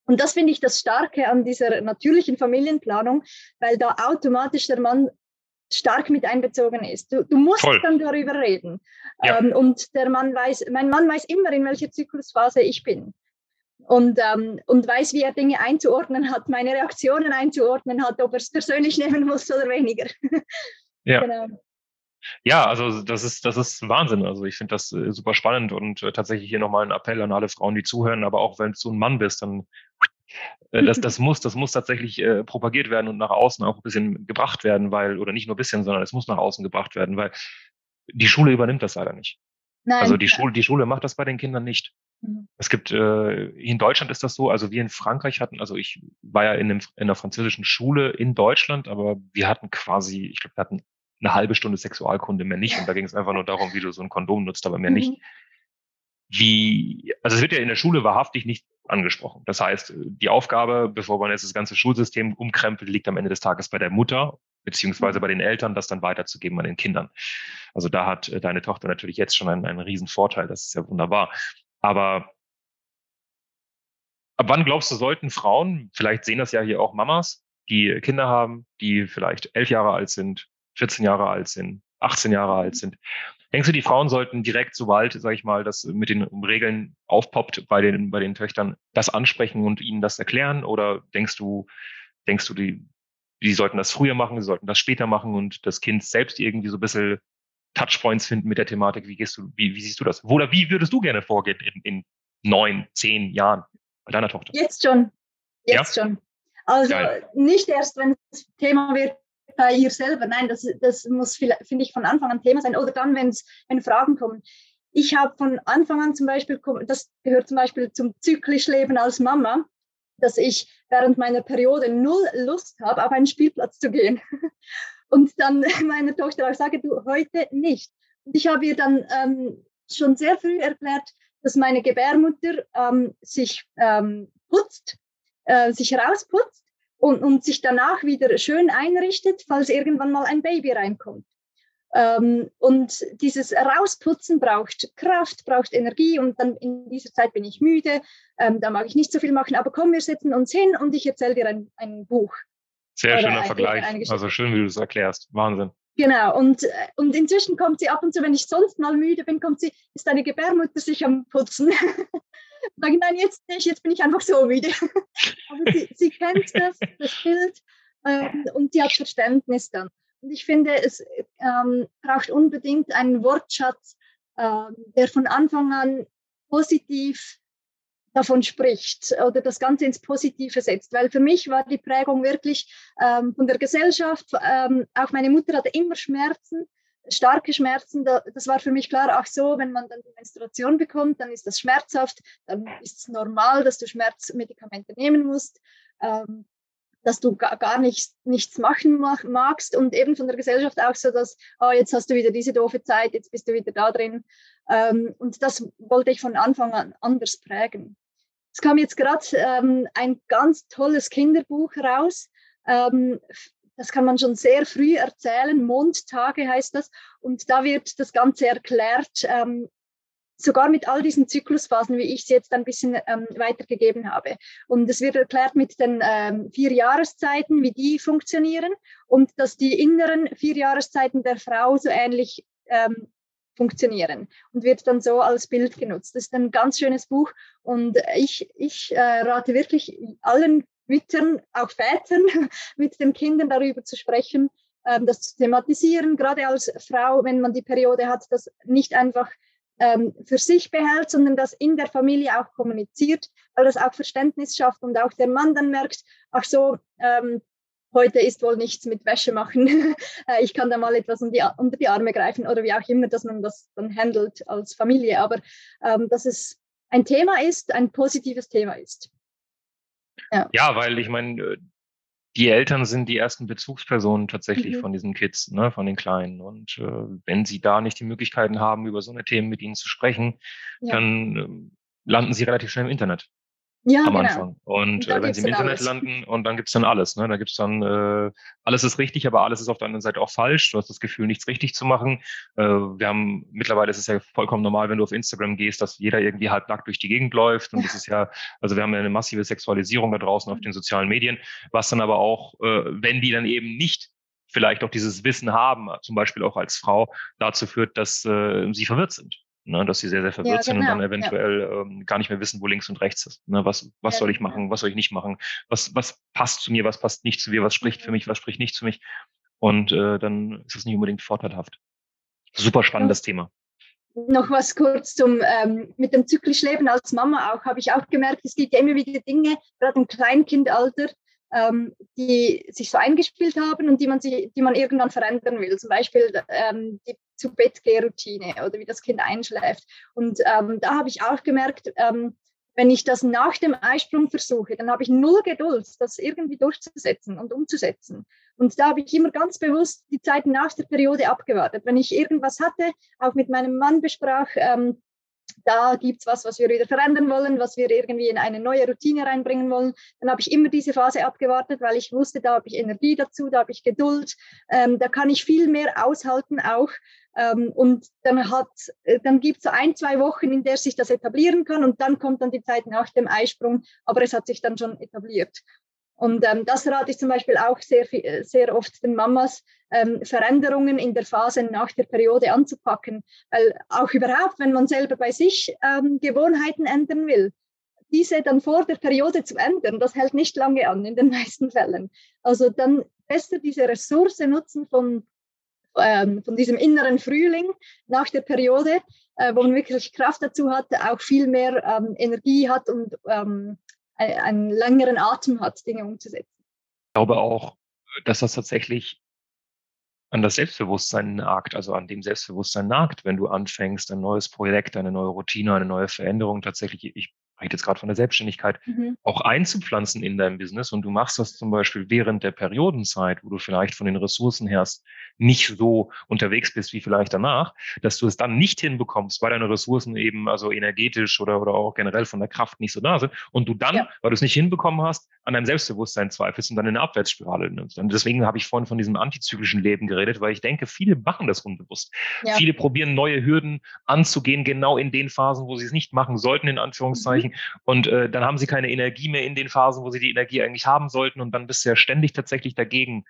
und das finde ich das Starke an dieser natürlichen Familienplanung, weil da automatisch der Mann stark mit einbezogen ist. Du, du musst Voll. dann darüber reden. Ja. Ähm, und der Mann weiß, mein Mann weiß immer, in welcher Zyklusphase ich bin. Und, ähm, und weiß, wie er Dinge einzuordnen hat, meine Reaktionen einzuordnen hat, ob er es persönlich nehmen muss oder weniger. Ja. genau. Ja, also das ist, das ist Wahnsinn. Also ich finde das äh, super spannend und äh, tatsächlich hier nochmal ein Appell an alle Frauen, die zuhören, aber auch wenn du ein Mann bist, dann äh, das, das muss, das muss tatsächlich äh, propagiert werden und nach außen auch ein bisschen gebracht werden, weil, oder nicht nur ein bisschen, sondern es muss nach außen gebracht werden, weil die Schule übernimmt das leider nicht. Nein. Also die Schule, die Schule macht das bei den Kindern nicht. Mhm. Es gibt, äh, in Deutschland ist das so, also wir in Frankreich hatten, also ich war ja in, einem, in einer französischen Schule in Deutschland, aber wir hatten quasi, ich glaube, wir hatten eine halbe Stunde Sexualkunde mehr nicht. Und da ging es einfach nur darum, wie du so ein Kondom nutzt, aber mehr mhm. nicht. Wie, also es wird ja in der Schule wahrhaftig nicht angesprochen. Das heißt, die Aufgabe, bevor man jetzt das ganze Schulsystem umkrempelt, liegt am Ende des Tages bei der Mutter beziehungsweise mhm. bei den Eltern, das dann weiterzugeben an den Kindern. Also da hat äh, deine Tochter natürlich jetzt schon einen, einen riesen Vorteil. Das ist ja wunderbar. Aber ab wann glaubst du, sollten Frauen, vielleicht sehen das ja hier auch Mamas, die Kinder haben, die vielleicht elf Jahre alt sind, 14 Jahre alt sind, 18 Jahre alt sind. Denkst du, die Frauen sollten direkt, sobald, sage ich mal, das mit den Regeln aufpoppt bei den, bei den Töchtern, das ansprechen und ihnen das erklären? Oder denkst du, denkst du, die, die sollten das früher machen, sie sollten das später machen und das Kind selbst irgendwie so ein bisschen Touchpoints finden mit der Thematik? Wie gehst du, wie, wie siehst du das? Oder wie würdest du gerne vorgehen in, in neun, zehn Jahren bei deiner Tochter? Jetzt schon. Jetzt ja? schon. Also Geil. nicht erst, wenn das Thema wird, bei ihr selber. Nein, das, das muss, finde ich, von Anfang an Thema sein. Oder dann, wenn's, wenn Fragen kommen. Ich habe von Anfang an zum Beispiel, das gehört zum Beispiel zum zyklisch Leben als Mama, dass ich während meiner Periode null Lust habe, auf einen Spielplatz zu gehen. Und dann meiner Tochter auch sage, du heute nicht. Und ich habe ihr dann ähm, schon sehr früh erklärt, dass meine Gebärmutter ähm, sich ähm, putzt, äh, sich rausputzt und, und sich danach wieder schön einrichtet, falls irgendwann mal ein Baby reinkommt. Ähm, und dieses Rausputzen braucht Kraft, braucht Energie und dann in dieser Zeit bin ich müde, ähm, da mag ich nicht so viel machen, aber komm, wir setzen uns hin und ich erzähle dir ein, ein Buch. Sehr schöner ein, Vergleich, also schön, wie du es erklärst, Wahnsinn. Genau, und, äh, und inzwischen kommt sie ab und zu, wenn ich sonst mal müde bin, kommt sie, ist deine Gebärmutter sich am Putzen. Sage nein, jetzt nicht, jetzt bin ich einfach so müde. Aber sie, sie kennt das, das Bild ähm, und sie hat Verständnis dann. Und ich finde, es ähm, braucht unbedingt einen Wortschatz, ähm, der von Anfang an positiv davon spricht oder das Ganze ins Positive setzt. Weil für mich war die Prägung wirklich ähm, von der Gesellschaft, ähm, auch meine Mutter hatte immer Schmerzen starke Schmerzen, das war für mich klar, ach so, wenn man dann die Menstruation bekommt, dann ist das schmerzhaft, dann ist es normal, dass du Schmerzmedikamente nehmen musst, ähm, dass du gar nicht, nichts machen magst und eben von der Gesellschaft auch so, dass, oh, jetzt hast du wieder diese doofe Zeit, jetzt bist du wieder da drin. Ähm, und das wollte ich von Anfang an anders prägen. Es kam jetzt gerade ähm, ein ganz tolles Kinderbuch raus, ähm, das kann man schon sehr früh erzählen. Mondtage heißt das. Und da wird das Ganze erklärt, ähm, sogar mit all diesen Zyklusphasen, wie ich es jetzt ein bisschen ähm, weitergegeben habe. Und es wird erklärt mit den ähm, vier Jahreszeiten, wie die funktionieren und dass die inneren vier Jahreszeiten der Frau so ähnlich ähm, funktionieren und wird dann so als Bild genutzt. Das ist ein ganz schönes Buch und ich, ich äh, rate wirklich allen Müttern, auch Vätern, mit den Kindern darüber zu sprechen, ähm, das zu thematisieren, gerade als Frau, wenn man die Periode hat, das nicht einfach ähm, für sich behält, sondern das in der Familie auch kommuniziert, weil das auch Verständnis schafft und auch der Mann dann merkt, ach so, ähm, heute ist wohl nichts mit Wäsche machen. Äh, ich kann da mal etwas um die, unter die Arme greifen oder wie auch immer, dass man das dann handelt als Familie. Aber ähm, dass es ein Thema ist, ein positives Thema ist. Ja, ja weil ich meine, äh, die Eltern sind die ersten Bezugspersonen tatsächlich mhm. von diesen Kids, ne, von den Kleinen. Und äh, wenn sie da nicht die Möglichkeiten haben, über so eine Themen mit ihnen zu sprechen, ja. dann äh, landen sie relativ schnell im Internet ja, am genau. Anfang. Und, äh, wenn sie im Internet alles. landen und dann gibt's dann alles. Ne? Da gibt's dann, äh, alles ist richtig, aber alles ist auf der anderen Seite auch falsch. Du hast das Gefühl, nichts richtig zu machen. Äh, wir haben, mittlerweile ist es ja vollkommen normal, wenn du auf Instagram gehst, dass jeder irgendwie halbnackt durch die Gegend läuft. Und das ist ja, also wir haben ja eine massive Sexualisierung da draußen auf mhm. den sozialen Medien, was dann aber auch, äh, wenn die dann eben nicht vielleicht auch dieses Wissen haben, zum Beispiel auch als Frau, dazu führt, dass äh, sie verwirrt sind ne, dass sie sehr, sehr verwirrt ja, sind und genau, dann eventuell ja. ähm, gar nicht mehr wissen, wo links und rechts ist. Ne, was was ja, soll ich machen, was soll ich nicht machen, was, was passt zu mir, was passt nicht zu mir, was spricht für mhm. mich, was spricht nicht zu mich. Und äh, dann ist es nicht unbedingt vorteilhaft. Super spannendes Thema. Noch was kurz zum ähm, mit dem zyklisch Leben als Mama auch, habe ich auch gemerkt, es gibt ja immer wieder Dinge, gerade im Kleinkindalter, ähm, die sich so eingespielt haben und die man, sich, die man irgendwann verändern will. Zum Beispiel ähm, die zu Bett Routine oder wie das Kind einschläft. Und ähm, da habe ich auch gemerkt, ähm, wenn ich das nach dem Eisprung versuche, dann habe ich null Geduld, das irgendwie durchzusetzen und umzusetzen. Und da habe ich immer ganz bewusst die Zeit nach der Periode abgewartet. Wenn ich irgendwas hatte, auch mit meinem Mann besprach, ähm, da gibt es was, was wir wieder verändern wollen, was wir irgendwie in eine neue Routine reinbringen wollen. Dann habe ich immer diese Phase abgewartet, weil ich wusste, da habe ich Energie dazu, da habe ich Geduld, ähm, da kann ich viel mehr aushalten auch. Ähm, und dann, äh, dann gibt es so ein, zwei Wochen, in der sich das etablieren kann und dann kommt dann die Zeit nach dem Eisprung, aber es hat sich dann schon etabliert. Und ähm, das rate ich zum Beispiel auch sehr, sehr oft den Mamas, ähm, Veränderungen in der Phase nach der Periode anzupacken. Weil auch überhaupt, wenn man selber bei sich ähm, Gewohnheiten ändern will, diese dann vor der Periode zu ändern, das hält nicht lange an in den meisten Fällen. Also dann besser diese Ressource nutzen von, ähm, von diesem inneren Frühling nach der Periode, äh, wo man wirklich Kraft dazu hat, auch viel mehr ähm, Energie hat und ähm, einen längeren Atem hat, Dinge umzusetzen. Ich glaube auch, dass das tatsächlich an das Selbstbewusstsein nagt, also an dem Selbstbewusstsein nagt, wenn du anfängst, ein neues Projekt, eine neue Routine, eine neue Veränderung tatsächlich, ich rede jetzt gerade von der Selbstständigkeit, mhm. auch einzupflanzen in dein Business. Und du machst das zum Beispiel während der Periodenzeit, wo du vielleicht von den Ressourcen her nicht so unterwegs bist wie vielleicht danach, dass du es dann nicht hinbekommst, weil deine Ressourcen eben also energetisch oder, oder auch generell von der Kraft nicht so da sind und du dann, ja. weil du es nicht hinbekommen hast, an deinem Selbstbewusstsein zweifelst und dann in eine Abwärtsspirale nimmst. Und deswegen habe ich vorhin von diesem antizyklischen Leben geredet, weil ich denke, viele machen das unbewusst. Ja. Viele probieren neue Hürden anzugehen, genau in den Phasen, wo sie es nicht machen sollten, in Anführungszeichen. Mhm. Und äh, dann haben sie keine Energie mehr in den Phasen, wo sie die Energie eigentlich haben sollten. Und dann bist du ja ständig tatsächlich dagegen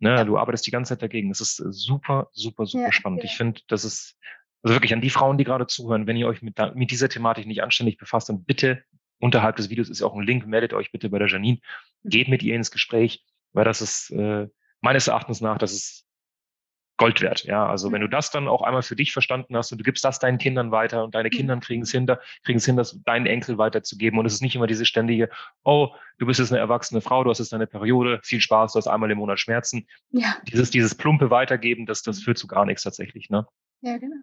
Ne, du arbeitest die ganze Zeit dagegen. Das ist super, super, super ja, spannend. Ja. Ich finde, das ist also wirklich an die Frauen, die gerade zuhören, wenn ihr euch mit, mit dieser Thematik nicht anständig befasst, dann bitte unterhalb des Videos ist ja auch ein Link, meldet euch bitte bei der Janine, mhm. geht mit ihr ins Gespräch, weil das ist äh, meines Erachtens nach, das ist Gold wert. Ja, also wenn du mhm. das dann auch einmal für dich verstanden hast und du gibst das deinen Kindern weiter und deine mhm. Kinder kriegen es hin, kriegen es hin, das deinen Enkel weiterzugeben und es ist nicht immer diese ständige, oh, du bist jetzt eine erwachsene Frau, du hast jetzt deine Periode, viel Spaß, du hast einmal im Monat Schmerzen. Ja. Dieses, dieses plumpe Weitergeben, das, das mhm. führt zu gar nichts tatsächlich, ne? Ja, genau.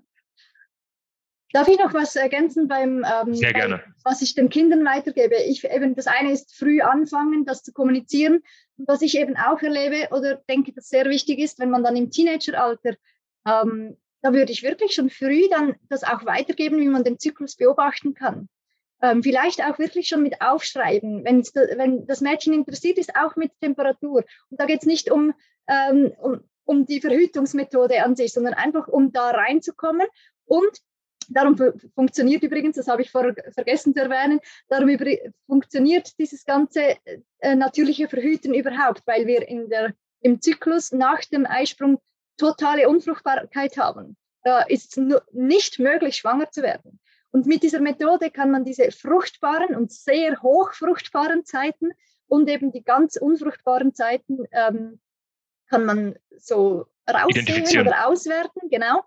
Darf ich noch was ergänzen beim, ähm, Sehr gerne. Bei, was ich den Kindern weitergebe? Ich, eben, das eine ist früh anfangen, das zu kommunizieren. Und was ich eben auch erlebe oder denke, das sehr wichtig ist, wenn man dann im Teenageralter, ähm, da würde ich wirklich schon früh dann das auch weitergeben, wie man den Zyklus beobachten kann. Ähm, vielleicht auch wirklich schon mit aufschreiben, wenn das Mädchen interessiert ist, auch mit Temperatur. Und da geht es nicht um, ähm, um, um die Verhütungsmethode an sich, sondern einfach um da reinzukommen und Darum funktioniert übrigens, das habe ich vor, vergessen zu erwähnen, darum funktioniert dieses ganze äh, natürliche Verhüten überhaupt, weil wir in der, im Zyklus nach dem Eisprung totale Unfruchtbarkeit haben. Da ist es nicht möglich, schwanger zu werden. Und mit dieser Methode kann man diese fruchtbaren und sehr hochfruchtbaren Zeiten und eben die ganz unfruchtbaren Zeiten ähm, kann man so raussehen oder auswerten, genau.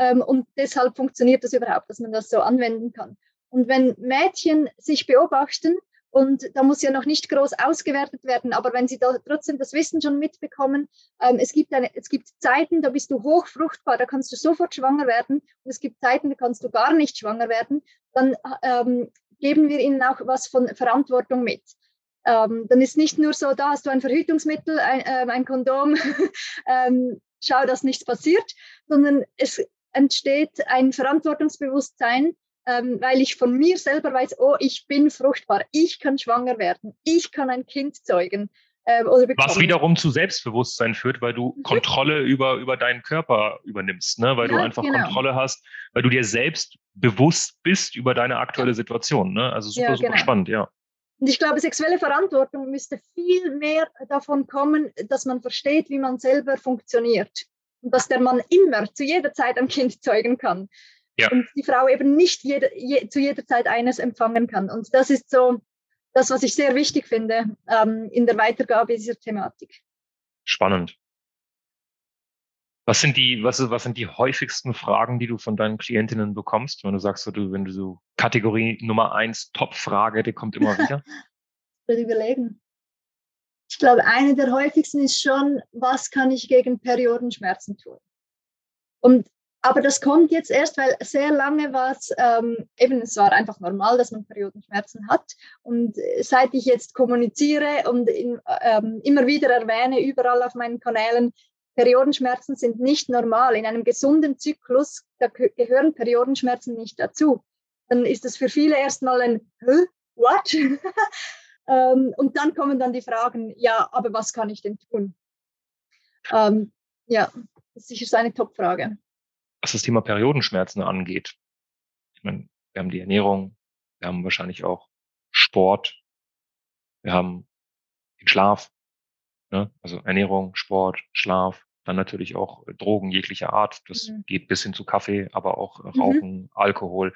Ähm, und deshalb funktioniert das überhaupt, dass man das so anwenden kann. Und wenn Mädchen sich beobachten, und da muss ja noch nicht groß ausgewertet werden, aber wenn Sie da trotzdem das Wissen schon mitbekommen, ähm, es, gibt eine, es gibt Zeiten, da bist du hochfruchtbar, da kannst du sofort schwanger werden. Und es gibt Zeiten, da kannst du gar nicht schwanger werden. Dann ähm, geben wir ihnen auch was von Verantwortung mit. Ähm, dann ist nicht nur so, da hast du ein Verhütungsmittel, ein, äh, ein Kondom, ähm, schau, dass nichts passiert, sondern es entsteht ein Verantwortungsbewusstsein, ähm, weil ich von mir selber weiß, oh, ich bin fruchtbar, ich kann schwanger werden, ich kann ein Kind zeugen. Ähm, oder bekommen. Was wiederum zu Selbstbewusstsein führt, weil du mhm. Kontrolle über, über deinen Körper übernimmst, ne? weil ja, du einfach genau. Kontrolle hast, weil du dir selbst bewusst bist über deine aktuelle Situation. Ne? Also super, ja, super genau. spannend, ja. Und ich glaube, sexuelle Verantwortung müsste viel mehr davon kommen, dass man versteht, wie man selber funktioniert. Und dass der Mann immer zu jeder Zeit ein Kind zeugen kann ja. und die Frau eben nicht jede, je, zu jeder Zeit eines empfangen kann. Und das ist so das, was ich sehr wichtig finde ähm, in der Weitergabe dieser Thematik. Spannend. Was sind die, was, was sind die häufigsten Fragen, die du von deinen Klientinnen bekommst, wenn du sagst, so, du, wenn du so Kategorie Nummer eins, Top-Frage, die kommt immer wieder? ich will überlegen. Ich glaube, eine der häufigsten ist schon, was kann ich gegen Periodenschmerzen tun? Und aber das kommt jetzt erst, weil sehr lange war es ähm, eben, es war einfach normal, dass man Periodenschmerzen hat. Und seit ich jetzt kommuniziere und in, ähm, immer wieder erwähne, überall auf meinen Kanälen, Periodenschmerzen sind nicht normal. In einem gesunden Zyklus da gehören Periodenschmerzen nicht dazu. Dann ist das für viele erstmal ein? What? ähm, und dann kommen dann die Fragen, ja, aber was kann ich denn tun? Ähm, ja, das ist sicher eine Top-Frage was das Thema Periodenschmerzen angeht. Ich meine, wir haben die Ernährung, wir haben wahrscheinlich auch Sport, wir haben den Schlaf, ne? also Ernährung, Sport, Schlaf, dann natürlich auch Drogen jeglicher Art. Das mhm. geht bis hin zu Kaffee, aber auch Rauchen, mhm. Alkohol.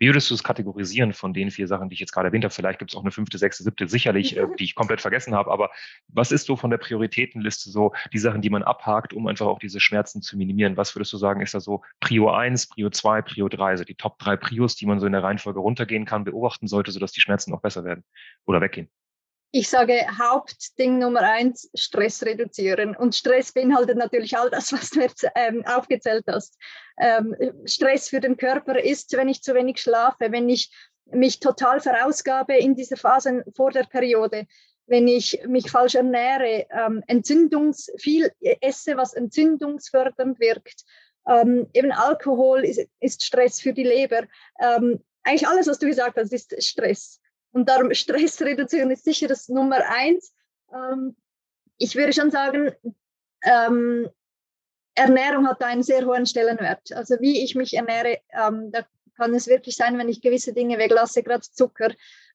Wie würdest du es kategorisieren von den vier Sachen, die ich jetzt gerade erwähnt habe? Vielleicht gibt es auch eine fünfte, sechste, siebte, sicherlich, äh, die ich komplett vergessen habe. Aber was ist so von der Prioritätenliste so die Sachen, die man abhakt, um einfach auch diese Schmerzen zu minimieren? Was würdest du sagen, ist da so Prio 1, Prio 2, Prio 3, also die Top 3 Prios, die man so in der Reihenfolge runtergehen kann, beobachten sollte, sodass die Schmerzen auch besser werden oder weggehen? Ich sage Hauptding Nummer eins, Stress reduzieren. Und Stress beinhaltet natürlich all das, was du jetzt ähm, aufgezählt hast. Ähm, Stress für den Körper ist, wenn ich zu wenig schlafe, wenn ich mich total verausgabe in dieser Phase vor der Periode, wenn ich mich falsch ernähre, ähm, Entzündungs, viel esse, was entzündungsfördernd wirkt. Ähm, eben Alkohol ist, ist, Stress für die Leber. Ähm, eigentlich alles, was du gesagt hast, ist Stress. Und darum Stress reduzieren ist sicher das Nummer eins. Ähm, ich würde schon sagen, ähm, Ernährung hat einen sehr hohen Stellenwert. Also wie ich mich ernähre, ähm, da kann es wirklich sein, wenn ich gewisse Dinge weglasse, gerade Zucker,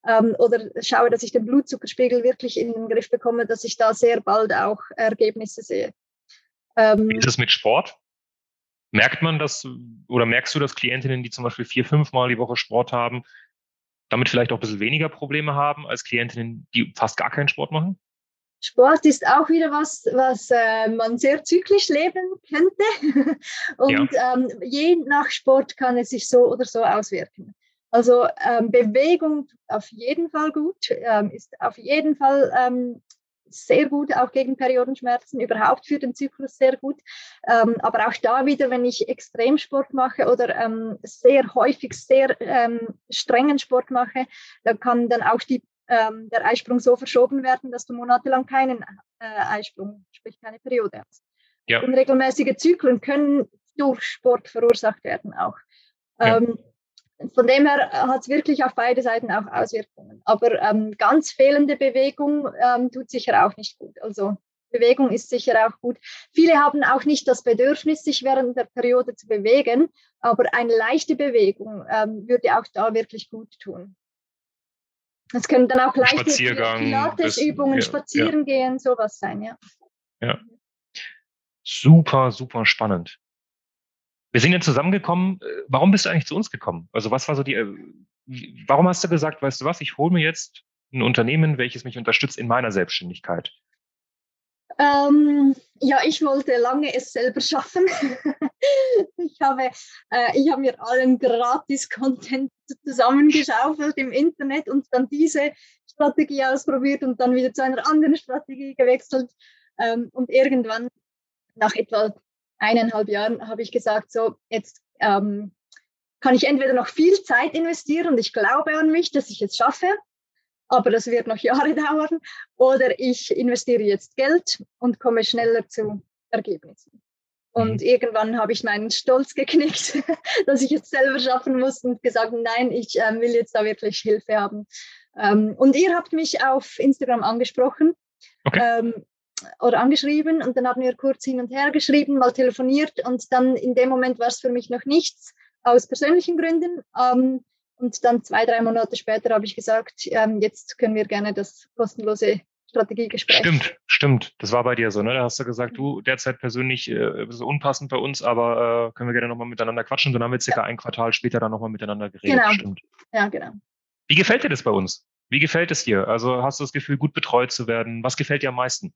ähm, oder schaue, dass ich den Blutzuckerspiegel wirklich in den Griff bekomme, dass ich da sehr bald auch Ergebnisse sehe. Ähm, wie ist es mit Sport? Merkt man das oder merkst du, dass Klientinnen, die zum Beispiel vier, fünf Mal die Woche Sport haben, damit vielleicht auch ein bisschen weniger Probleme haben als Klientinnen, die fast gar keinen Sport machen? Sport ist auch wieder was, was äh, man sehr zyklisch leben könnte. Und ja. ähm, je nach Sport kann es sich so oder so auswirken. Also ähm, Bewegung auf jeden Fall gut, ähm, ist auf jeden Fall ähm, sehr gut, auch gegen Periodenschmerzen, überhaupt für den Zyklus sehr gut. Ähm, aber auch da wieder, wenn ich Extremsport mache oder ähm, sehr häufig sehr ähm, strengen Sport mache, da kann dann auch die, ähm, der Eisprung so verschoben werden, dass du monatelang keinen äh, Eisprung, sprich keine Periode hast. Ja. Unregelmäßige Zyklen können durch Sport verursacht werden auch. Ja. Von dem her äh, hat es wirklich auf beide Seiten auch Auswirkungen. Aber ähm, ganz fehlende Bewegung ähm, tut sicher auch nicht gut. Also Bewegung ist sicher auch gut. Viele haben auch nicht das Bedürfnis, sich während der Periode zu bewegen, aber eine leichte Bewegung ähm, würde auch da wirklich gut tun. Es können dann auch leichte Pilatesübungen, ja, spazieren ja. gehen, sowas sein, ja. Ja. Super, super spannend. Wir sind jetzt zusammengekommen. Äh, warum bist du eigentlich zu uns gekommen? Also was war so die, äh, warum hast du gesagt, weißt du was, ich hole mir jetzt ein Unternehmen, welches mich unterstützt in meiner Selbstständigkeit? Ähm, ja, ich wollte lange es selber schaffen. ich, habe, äh, ich habe mir allen Gratis-Content zusammengeschaufelt im Internet und dann diese Strategie ausprobiert und dann wieder zu einer anderen Strategie gewechselt. Ähm, und irgendwann, nach etwa eineinhalb Jahren, habe ich gesagt, so, jetzt ähm, kann ich entweder noch viel Zeit investieren und ich glaube an mich, dass ich es schaffe, aber das wird noch Jahre dauern. Oder ich investiere jetzt Geld und komme schneller zu Ergebnissen. Und mhm. irgendwann habe ich meinen Stolz geknickt, dass ich es selber schaffen muss und gesagt, nein, ich äh, will jetzt da wirklich Hilfe haben. Ähm, und ihr habt mich auf Instagram angesprochen okay. ähm, oder angeschrieben und dann haben wir kurz hin und her geschrieben, mal telefoniert und dann in dem Moment war es für mich noch nichts aus persönlichen Gründen. Ähm, und dann zwei, drei Monate später habe ich gesagt, ähm, jetzt können wir gerne das kostenlose Strategiegespräch. Stimmt, stimmt. Das war bei dir so, ne? Da hast du gesagt, du derzeit persönlich äh, so unpassend bei uns, aber äh, können wir gerne nochmal miteinander quatschen. Dann haben wir circa ja. ein Quartal später dann nochmal miteinander geredet. Genau. Stimmt. Ja, genau. Wie gefällt dir das bei uns? Wie gefällt es dir? Also hast du das Gefühl, gut betreut zu werden? Was gefällt dir am meisten?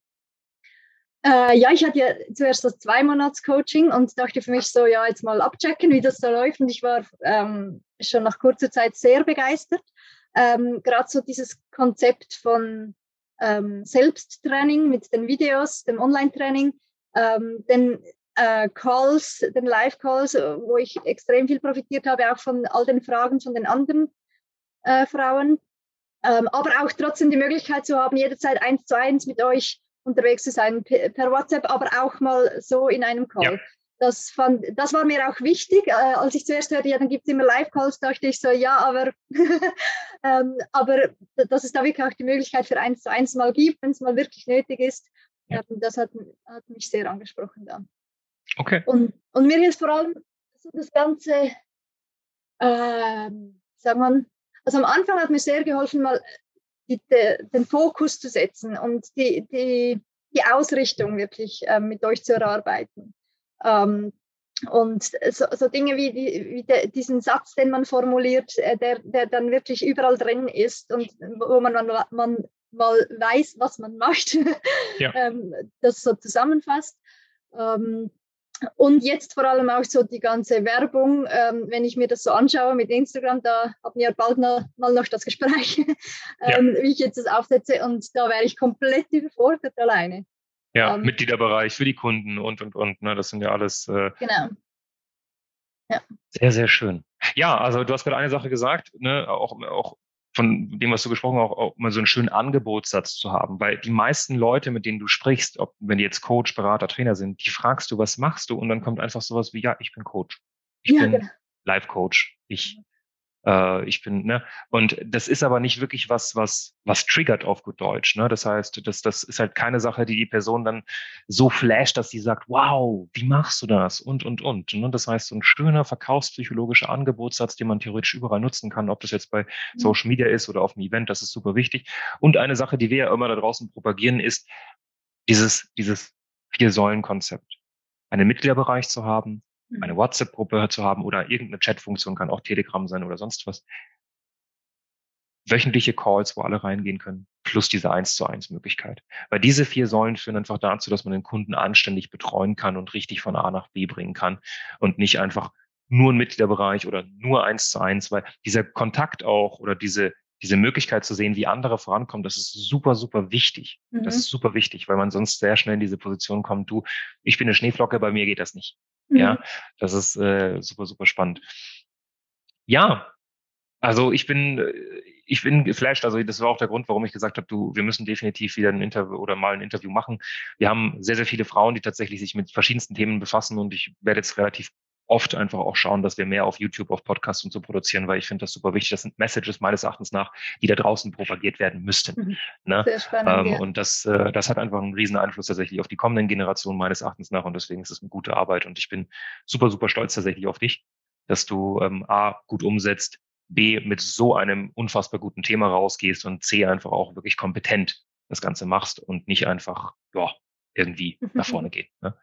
Äh, ja, ich hatte ja zuerst das Zwei-Monats-Coaching und dachte für mich so, ja, jetzt mal abchecken, wie das da läuft. Und ich war ähm, schon nach kurzer Zeit sehr begeistert. Ähm, Gerade so dieses Konzept von ähm, Selbsttraining mit den Videos, dem Online-Training, ähm, den äh, Calls, den Live-Calls, wo ich extrem viel profitiert habe, auch von all den Fragen von den anderen äh, Frauen. Ähm, aber auch trotzdem die Möglichkeit zu haben, jederzeit eins zu eins mit euch unterwegs zu sein, per WhatsApp, aber auch mal so in einem Call. Ja. Das, fand, das war mir auch wichtig. Äh, als ich zuerst hörte, ja, dann gibt es immer Live-Calls, dachte ich so, ja, aber, ähm, aber dass es da wirklich auch die Möglichkeit für eins zu eins mal gibt, wenn es mal wirklich nötig ist, ja. ähm, das hat, hat mich sehr angesprochen dann. Okay. Und, und mir hilft vor allem das ganze, äh, sagt man, also am Anfang hat mir sehr geholfen, mal die, de, den Fokus zu setzen und die, die, die Ausrichtung wirklich äh, mit euch zu erarbeiten. Ähm, und so, so, Dinge wie, die, wie de, diesen Satz, den man formuliert, äh, der, der dann wirklich überall drin ist und wo man, man, man mal weiß, was man macht, ja. ähm, das so zusammenfasst. Ähm, und jetzt vor allem auch so die ganze Werbung, ähm, wenn ich mir das so anschaue mit Instagram, da haben wir bald noch, mal noch das Gespräch, ähm, ja. wie ich jetzt das aufsetze und da wäre ich komplett überfordert alleine. Ja, ähm, Mitgliederbereich für die Kunden und, und, und, ne, das sind ja alles. Äh, genau. Ja. Sehr, sehr schön. Ja, also du hast gerade eine Sache gesagt, ne, auch, auch von dem, was du gesprochen hast, auch, mal so einen schönen Angebotssatz zu haben. Weil die meisten Leute, mit denen du sprichst, ob wenn die jetzt Coach, Berater, Trainer sind, die fragst du, was machst du? Und dann kommt einfach sowas wie, ja, ich bin Coach. Ich ja, bin genau. Live-Coach. Ich mhm. Äh, ich bin, ne? Und das ist aber nicht wirklich was, was, was triggert auf gut Deutsch. Ne? Das heißt, das, das ist halt keine Sache, die die Person dann so flasht, dass sie sagt, wow, wie machst du das? Und, und, und. Ne? Das heißt, so ein schöner verkaufspsychologischer Angebotssatz, den man theoretisch überall nutzen kann, ob das jetzt bei mhm. Social Media ist oder auf einem Event, das ist super wichtig. Und eine Sache, die wir ja immer da draußen propagieren, ist dieses, dieses Vier-Säulen-Konzept. Einen Mitgliederbereich zu haben, eine mhm. WhatsApp-Gruppe zu haben oder irgendeine Chat-Funktion, kann auch Telegram sein oder sonst was. Wöchentliche Calls, wo alle reingehen können, plus diese 1 zu 1 Möglichkeit. Weil diese vier Säulen führen einfach dazu, dass man den Kunden anständig betreuen kann und richtig von A nach B bringen kann und nicht einfach nur ein Mitgliederbereich oder nur 1 zu 1, weil dieser Kontakt auch oder diese, diese Möglichkeit zu sehen, wie andere vorankommen, das ist super, super wichtig. Mhm. Das ist super wichtig, weil man sonst sehr schnell in diese Position kommt, du, ich bin eine Schneeflocke, bei mir geht das nicht. Mhm. Ja, das ist äh, super, super spannend. Ja, also ich bin, äh, ich bin geflasht. Also das war auch der Grund, warum ich gesagt habe, du, wir müssen definitiv wieder ein Interview oder mal ein Interview machen. Wir haben sehr, sehr viele Frauen, die tatsächlich sich mit verschiedensten Themen befassen und ich werde jetzt relativ oft einfach auch schauen, dass wir mehr auf YouTube, auf Podcasts und so produzieren, weil ich finde das super wichtig. Das sind Messages meines Erachtens nach, die da draußen propagiert werden müssten. Mhm. Ne? Sehr spannend, ähm, ja. Und das, äh, das hat einfach einen riesen Einfluss tatsächlich auf die kommenden Generationen meines Erachtens nach und deswegen ist es eine gute Arbeit und ich bin super, super stolz tatsächlich auf dich, dass du ähm, A, gut umsetzt, B, mit so einem unfassbar guten Thema rausgehst und C, einfach auch wirklich kompetent das Ganze machst und nicht einfach, ja, irgendwie nach vorne geht. Ne?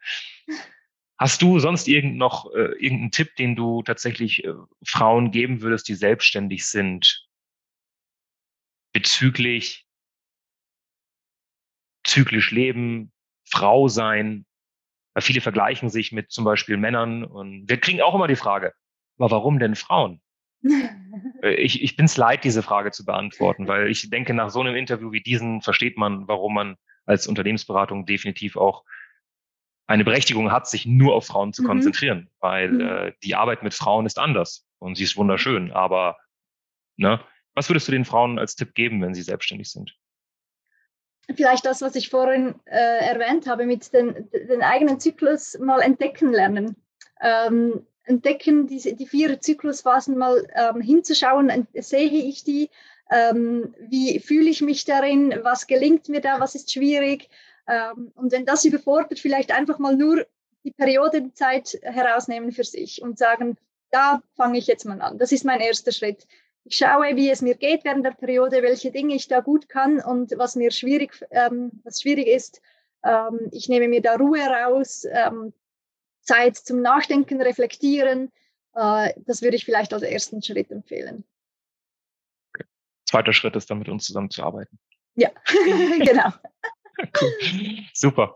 Hast du sonst irgend noch äh, irgendeinen Tipp, den du tatsächlich äh, Frauen geben würdest, die selbstständig sind, bezüglich zyklisch leben, Frau sein? Weil viele vergleichen sich mit zum Beispiel Männern und wir kriegen auch immer die Frage, aber warum denn Frauen? Äh, ich, ich bin es leid, diese Frage zu beantworten, weil ich denke, nach so einem Interview wie diesen versteht man, warum man als Unternehmensberatung definitiv auch eine Berechtigung hat, sich nur auf Frauen zu mhm. konzentrieren, weil mhm. äh, die Arbeit mit Frauen ist anders und sie ist wunderschön. Aber ne, was würdest du den Frauen als Tipp geben, wenn sie selbstständig sind? Vielleicht das, was ich vorhin äh, erwähnt habe, mit den, den eigenen Zyklus mal entdecken lernen. Ähm, entdecken, diese, die vier Zyklusphasen mal ähm, hinzuschauen, sehe ich die, ähm, wie fühle ich mich darin, was gelingt mir da, was ist schwierig. Ähm, und wenn das überfordert, vielleicht einfach mal nur die Periode, die Zeit herausnehmen für sich und sagen, da fange ich jetzt mal an. Das ist mein erster Schritt. Ich schaue, wie es mir geht während der Periode, welche Dinge ich da gut kann und was mir schwierig, ähm, was schwierig ist. Ähm, ich nehme mir da Ruhe raus, ähm, Zeit zum Nachdenken, Reflektieren. Äh, das würde ich vielleicht als ersten Schritt empfehlen. Okay. Zweiter Schritt ist dann mit uns zusammenzuarbeiten. Ja, genau. Super.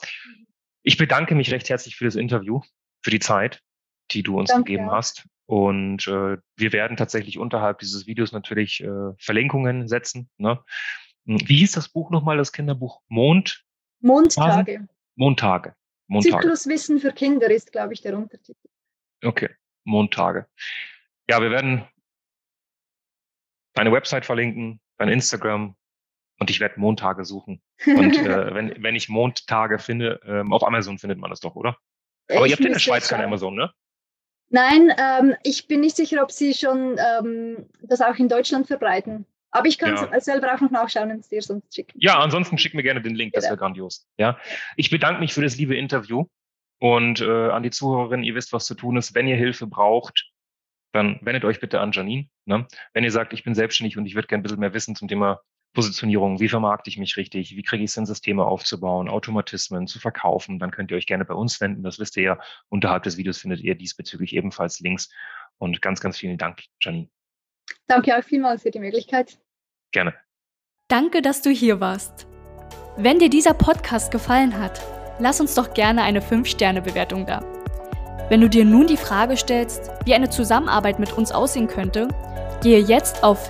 Ich bedanke mich recht herzlich für das Interview, für die Zeit, die du uns Danke. gegeben hast. Und äh, wir werden tatsächlich unterhalb dieses Videos natürlich äh, Verlinkungen setzen. Ne? Hm, wie hieß das Buch nochmal, das Kinderbuch? Mond? Mondtage. Mondtage. Montage. Zykluswissen für Kinder ist, glaube ich, der Untertitel. Okay, Montage. Ja, wir werden deine Website verlinken, dein Instagram und ich werde Montage suchen. Und äh, wenn, wenn ich Montage finde, ähm, auf Amazon findet man das doch, oder? Aber ich ihr habt in der Schweiz kein Amazon, ne? Nein, ähm, ich bin nicht sicher, ob sie schon ähm, das auch in Deutschland verbreiten. Aber ich kann ja. selber auch noch nachschauen und es dir sonst schicken. Ja, ansonsten schick mir gerne den Link, das wäre grandios. Ja, ich bedanke mich für das liebe Interview und äh, an die Zuhörerinnen, ihr wisst, was zu tun ist. Wenn ihr Hilfe braucht, dann wendet euch bitte an Janine. Ne? Wenn ihr sagt, ich bin selbstständig und ich würde gerne ein bisschen mehr wissen zum Thema Positionierung, wie vermarkte ich mich richtig, wie kriege ich es in Systeme aufzubauen, Automatismen zu verkaufen, dann könnt ihr euch gerne bei uns wenden. Das wisst ihr ja. Unterhalb des Videos findet ihr diesbezüglich ebenfalls Links. Und ganz, ganz vielen Dank, Janine. Danke auch vielmals für die Möglichkeit. Gerne. Danke, dass du hier warst. Wenn dir dieser Podcast gefallen hat, lass uns doch gerne eine 5-Sterne-Bewertung da. Wenn du dir nun die Frage stellst, wie eine Zusammenarbeit mit uns aussehen könnte, gehe jetzt auf